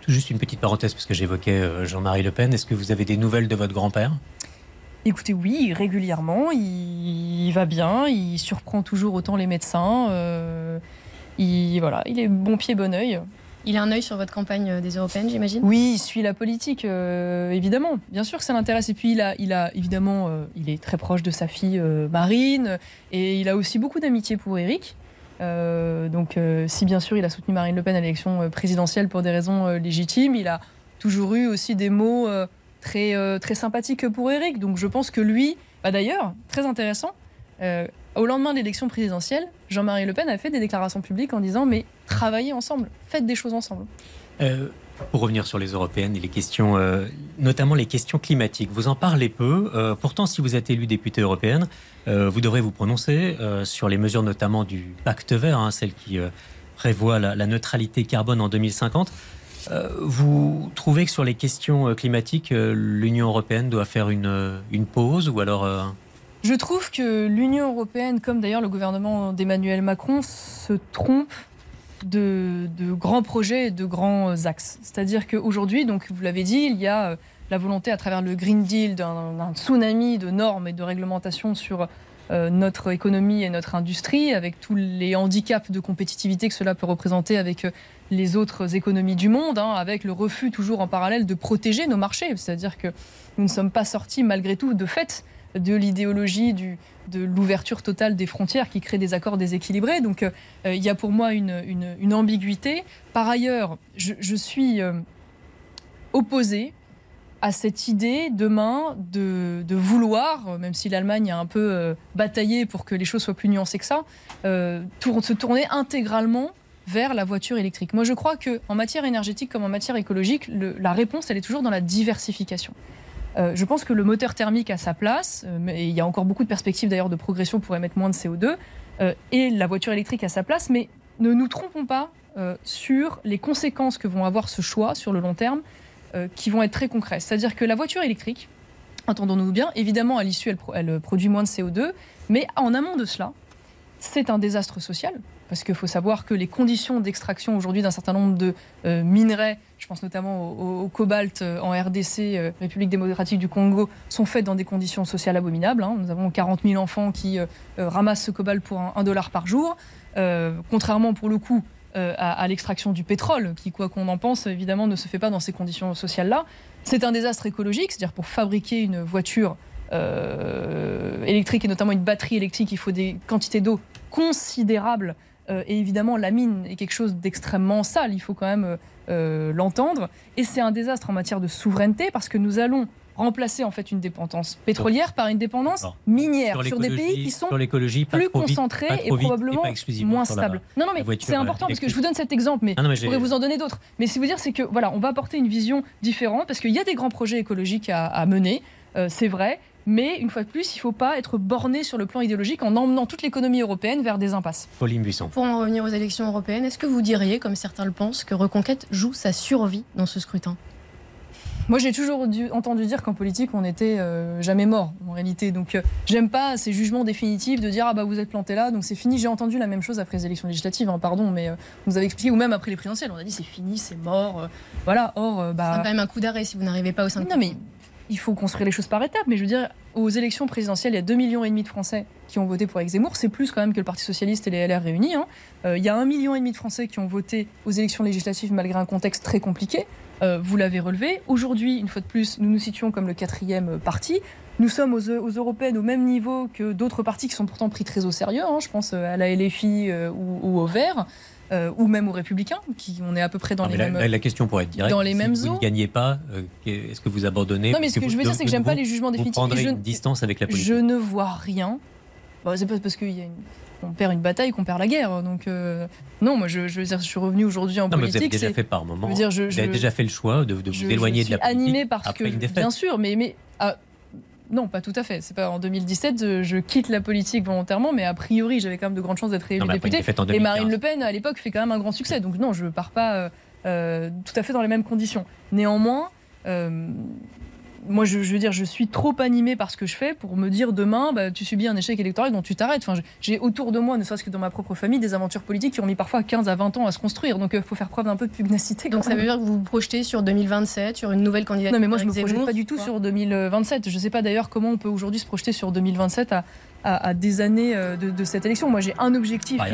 Juste une petite parenthèse, parce que j'évoquais euh, Jean-Marie Le Pen. Est-ce que vous avez des nouvelles de votre grand-père? Écoutez, oui, régulièrement, il, va bien, il surprend toujours autant les médecins. Euh, il, voilà, il est bon pied, bon oeil. Il a un œil sur votre campagne euh, des européennes, j'imagine? Oui, il suit la politique, euh, évidemment. Bien sûr que ça l'intéresse. Et puis, il a, il a évidemment, euh, il est très proche de sa fille Marine. Et il a aussi beaucoup d'amitié pour Eric. donc, si bien sûr il a soutenu Marine Le Pen à l'élection présidentielle pour des raisons légitimes, il a toujours eu aussi des mots très, très sympathiques pour Eric. Donc, je pense que lui, bah, d'ailleurs, très intéressant, au lendemain de l'élection présidentielle, Jean-Marie Le Pen a fait des déclarations publiques en disant mais travaillez ensemble, faites des choses ensemble. Euh, pour revenir sur les européennes et les questions, euh, notamment les questions climatiques, vous en parlez peu. Euh, pourtant, si vous êtes élu député européenne, vous devrez vous prononcer sur les mesures notamment du pacte vert, hein, celle qui prévoit la, neutralité carbone en 2050. vous trouvez que sur les questions climatiques, l'Union européenne doit faire une, une pause ou alors je trouve que l'Union européenne, comme d'ailleurs le gouvernement d'Emmanuel Macron, se trompe de, grands projets et de grands axes. C'est-à-dire qu'aujourd'hui, donc vous l'avez dit, il y a euh, la volonté à travers le Green Deal d'un tsunami de normes et de réglementations sur euh, notre économie et notre industrie, avec tous les handicaps de compétitivité que cela peut représenter avec euh, les autres économies du monde, hein, avec le refus toujours en parallèle de protéger nos marchés. C'est-à-dire que nous ne sommes pas sortis malgré tout de fait de l'idéologie de l'ouverture totale des frontières qui crée des accords déséquilibrés. Donc euh, il y a pour moi une, ambiguïté. Par ailleurs, je, suis euh, opposé à cette idée demain de, vouloir, même si l'Allemagne a un peu euh, bataillé pour que les choses soient plus nuancées que ça, se tourner intégralement vers la voiture électrique. Moi, je crois que en matière énergétique comme en matière écologique, la réponse, elle est toujours dans la diversification. Euh, je pense que le moteur thermique a sa place, euh, mais il y a encore beaucoup de perspectives d'ailleurs de progression pour émettre moins de CO2, euh, et la voiture électrique a sa place, mais ne nous trompons pas sur les conséquences que vont avoir ce choix sur le long terme, qui vont être très concrètes. C'est-à-dire que la voiture électrique, entendons-nous bien, évidemment à l'issue elle produit moins de CO2, mais en amont de cela, c'est un désastre social, parce qu'il faut savoir que les conditions d'extraction aujourd'hui d'un certain nombre de euh, minerais, je pense notamment au, cobalt euh, en RDC, euh, République démocratique du Congo, sont faites dans des conditions sociales abominables. Hein. Nous avons 40 000 enfants qui ramassent ce cobalt pour un, dollar par jour, contrairement pour le coup à, à l'extraction du pétrole, qui, quoi qu'on en pense, évidemment ne se fait pas dans ces conditions sociales-là. C'est un désastre écologique, c'est-à-dire pour fabriquer une voiture électrique et notamment une batterie électrique, il faut des quantités d'eau considérables euh, et évidemment, la mine est quelque chose d'extrêmement sale, il faut quand même euh, euh, l'entendre. Et c'est un désastre en matière de souveraineté parce que nous allons remplacer en fait une dépendance pétrolière par une dépendance minière sur, des pays qui sont plus concentrés et probablement moins stables. non, non, mais c'est important parce que je vous donne cet exemple, mais je pourrais vous en donner d'autres. Mais si vous dire, c'est que voilà, on va apporter une vision différente parce qu'il y a des grands projets écologiques à, mener, c'est vrai, mais une fois de plus, il ne faut pas être borné sur le plan idéologique en emmenant toute l'économie européenne vers des impasses. Pauline Buisson. Pour en revenir aux élections européennes, est-ce que vous diriez, comme certains le pensent, que Reconquête joue sa survie dans ce scrutin? Moi, j'ai toujours entendu dire qu'en politique, on n'était euh, jamais mort, en réalité. Donc, euh, j'aime pas ces jugements définitifs de dire ah bah vous êtes planté là, donc c'est fini. J'ai entendu la même chose après les élections législatives, hein, pardon, mais euh, vous avez expliqué, ou même après les présidentielles, on a dit c'est fini, c'est mort. voilà. Or, bah. C'est quand même un coup d'arrêt si vous n'arrivez pas au sein de. Non, mais il faut construire les choses par étapes. Mais je veux dire, aux élections présidentielles, il y a 2,5 millions et demi de Français qui ont voté pour Éric Zemmour. C'est plus quand même que le Parti Socialiste et les LR réunis. Hein. Euh, il y a 1,5 million et demi de Français qui ont voté aux élections législatives malgré un contexte très compliqué. Euh, vous l'avez relevé. Aujourd'hui, une fois de plus, nous nous situons comme le quatrième parti. Nous sommes aux, européennes au même niveau que d'autres partis qui sont pourtant pris très au sérieux. Hein. Je pense à la LFI ou, ou, au Vert. Euh, ou même aux Républicains, qui on est à peu près dans les mêmes. La, question pourrait être directe. Dans les mêmes si Vous ne gagnez pas. Euh, est-ce que vous abandonnez Non, mais ce que, je veux dire, c'est que j'aime pas les jugements définitifs. Vous prendrez une distance avec la politique. Je ne vois rien. Bon, c'est pas parce qu'on une... perd une bataille qu'on perd la guerre. Donc euh, non, moi je, je, veux dire, je suis revenu aujourd'hui en politique. Mais vous avez déjà fait par moment. Dire, je, vous avez déjà fait le choix de, de vous éloigner de la politique. Animé parce que bien sûr, mais mais ah, non, pas tout à fait. C'est pas en 2017, je, quitte la politique volontairement, mais a priori, j'avais quand même de grandes chances d'être élue députée. Et Marine Le Pen, à l'époque, fait quand même un grand succès. Donc non, je pars pas euh, euh, tout à fait dans les mêmes conditions. Néanmoins, euh, moi, je, veux dire, je suis trop animé par ce que je fais pour me dire demain, bah, tu subis un échec électoral dont tu t'arrêtes. Enfin, j'ai autour de moi, ne serait-ce que dans ma propre famille, des aventures politiques qui ont mis parfois 15 à 20 ans à se construire. Donc, il faut faire preuve d'un peu de pugnacité. Donc, ça veut dire que vous vous projetez sur 2027, sur une nouvelle candidature Non, mais moi, je me projette pas du tout sur 2027. Je ne sais pas d'ailleurs comment on peut aujourd'hui se projeter sur 2027 à, à, des années euh, de, cette élection. Moi, j'ai un objectif qui,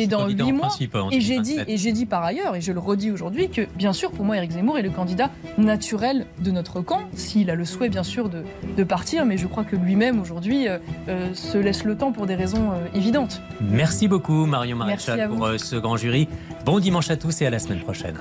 est dans, qui 8 mois. et j'ai dit, et j'ai dit par ailleurs, et je le redis aujourd'hui, que bien sûr, pour moi, Éric Zemmour est le candidat naturel de notre camp, s'il a le souhait, bien sûr, de, de partir. Mais je crois que lui-même, aujourd'hui, euh, euh, se laisse le temps pour des raisons évidentes. Merci beaucoup, Marion Maréchal, pour ce grand jury. Bon dimanche à tous et à la semaine prochaine.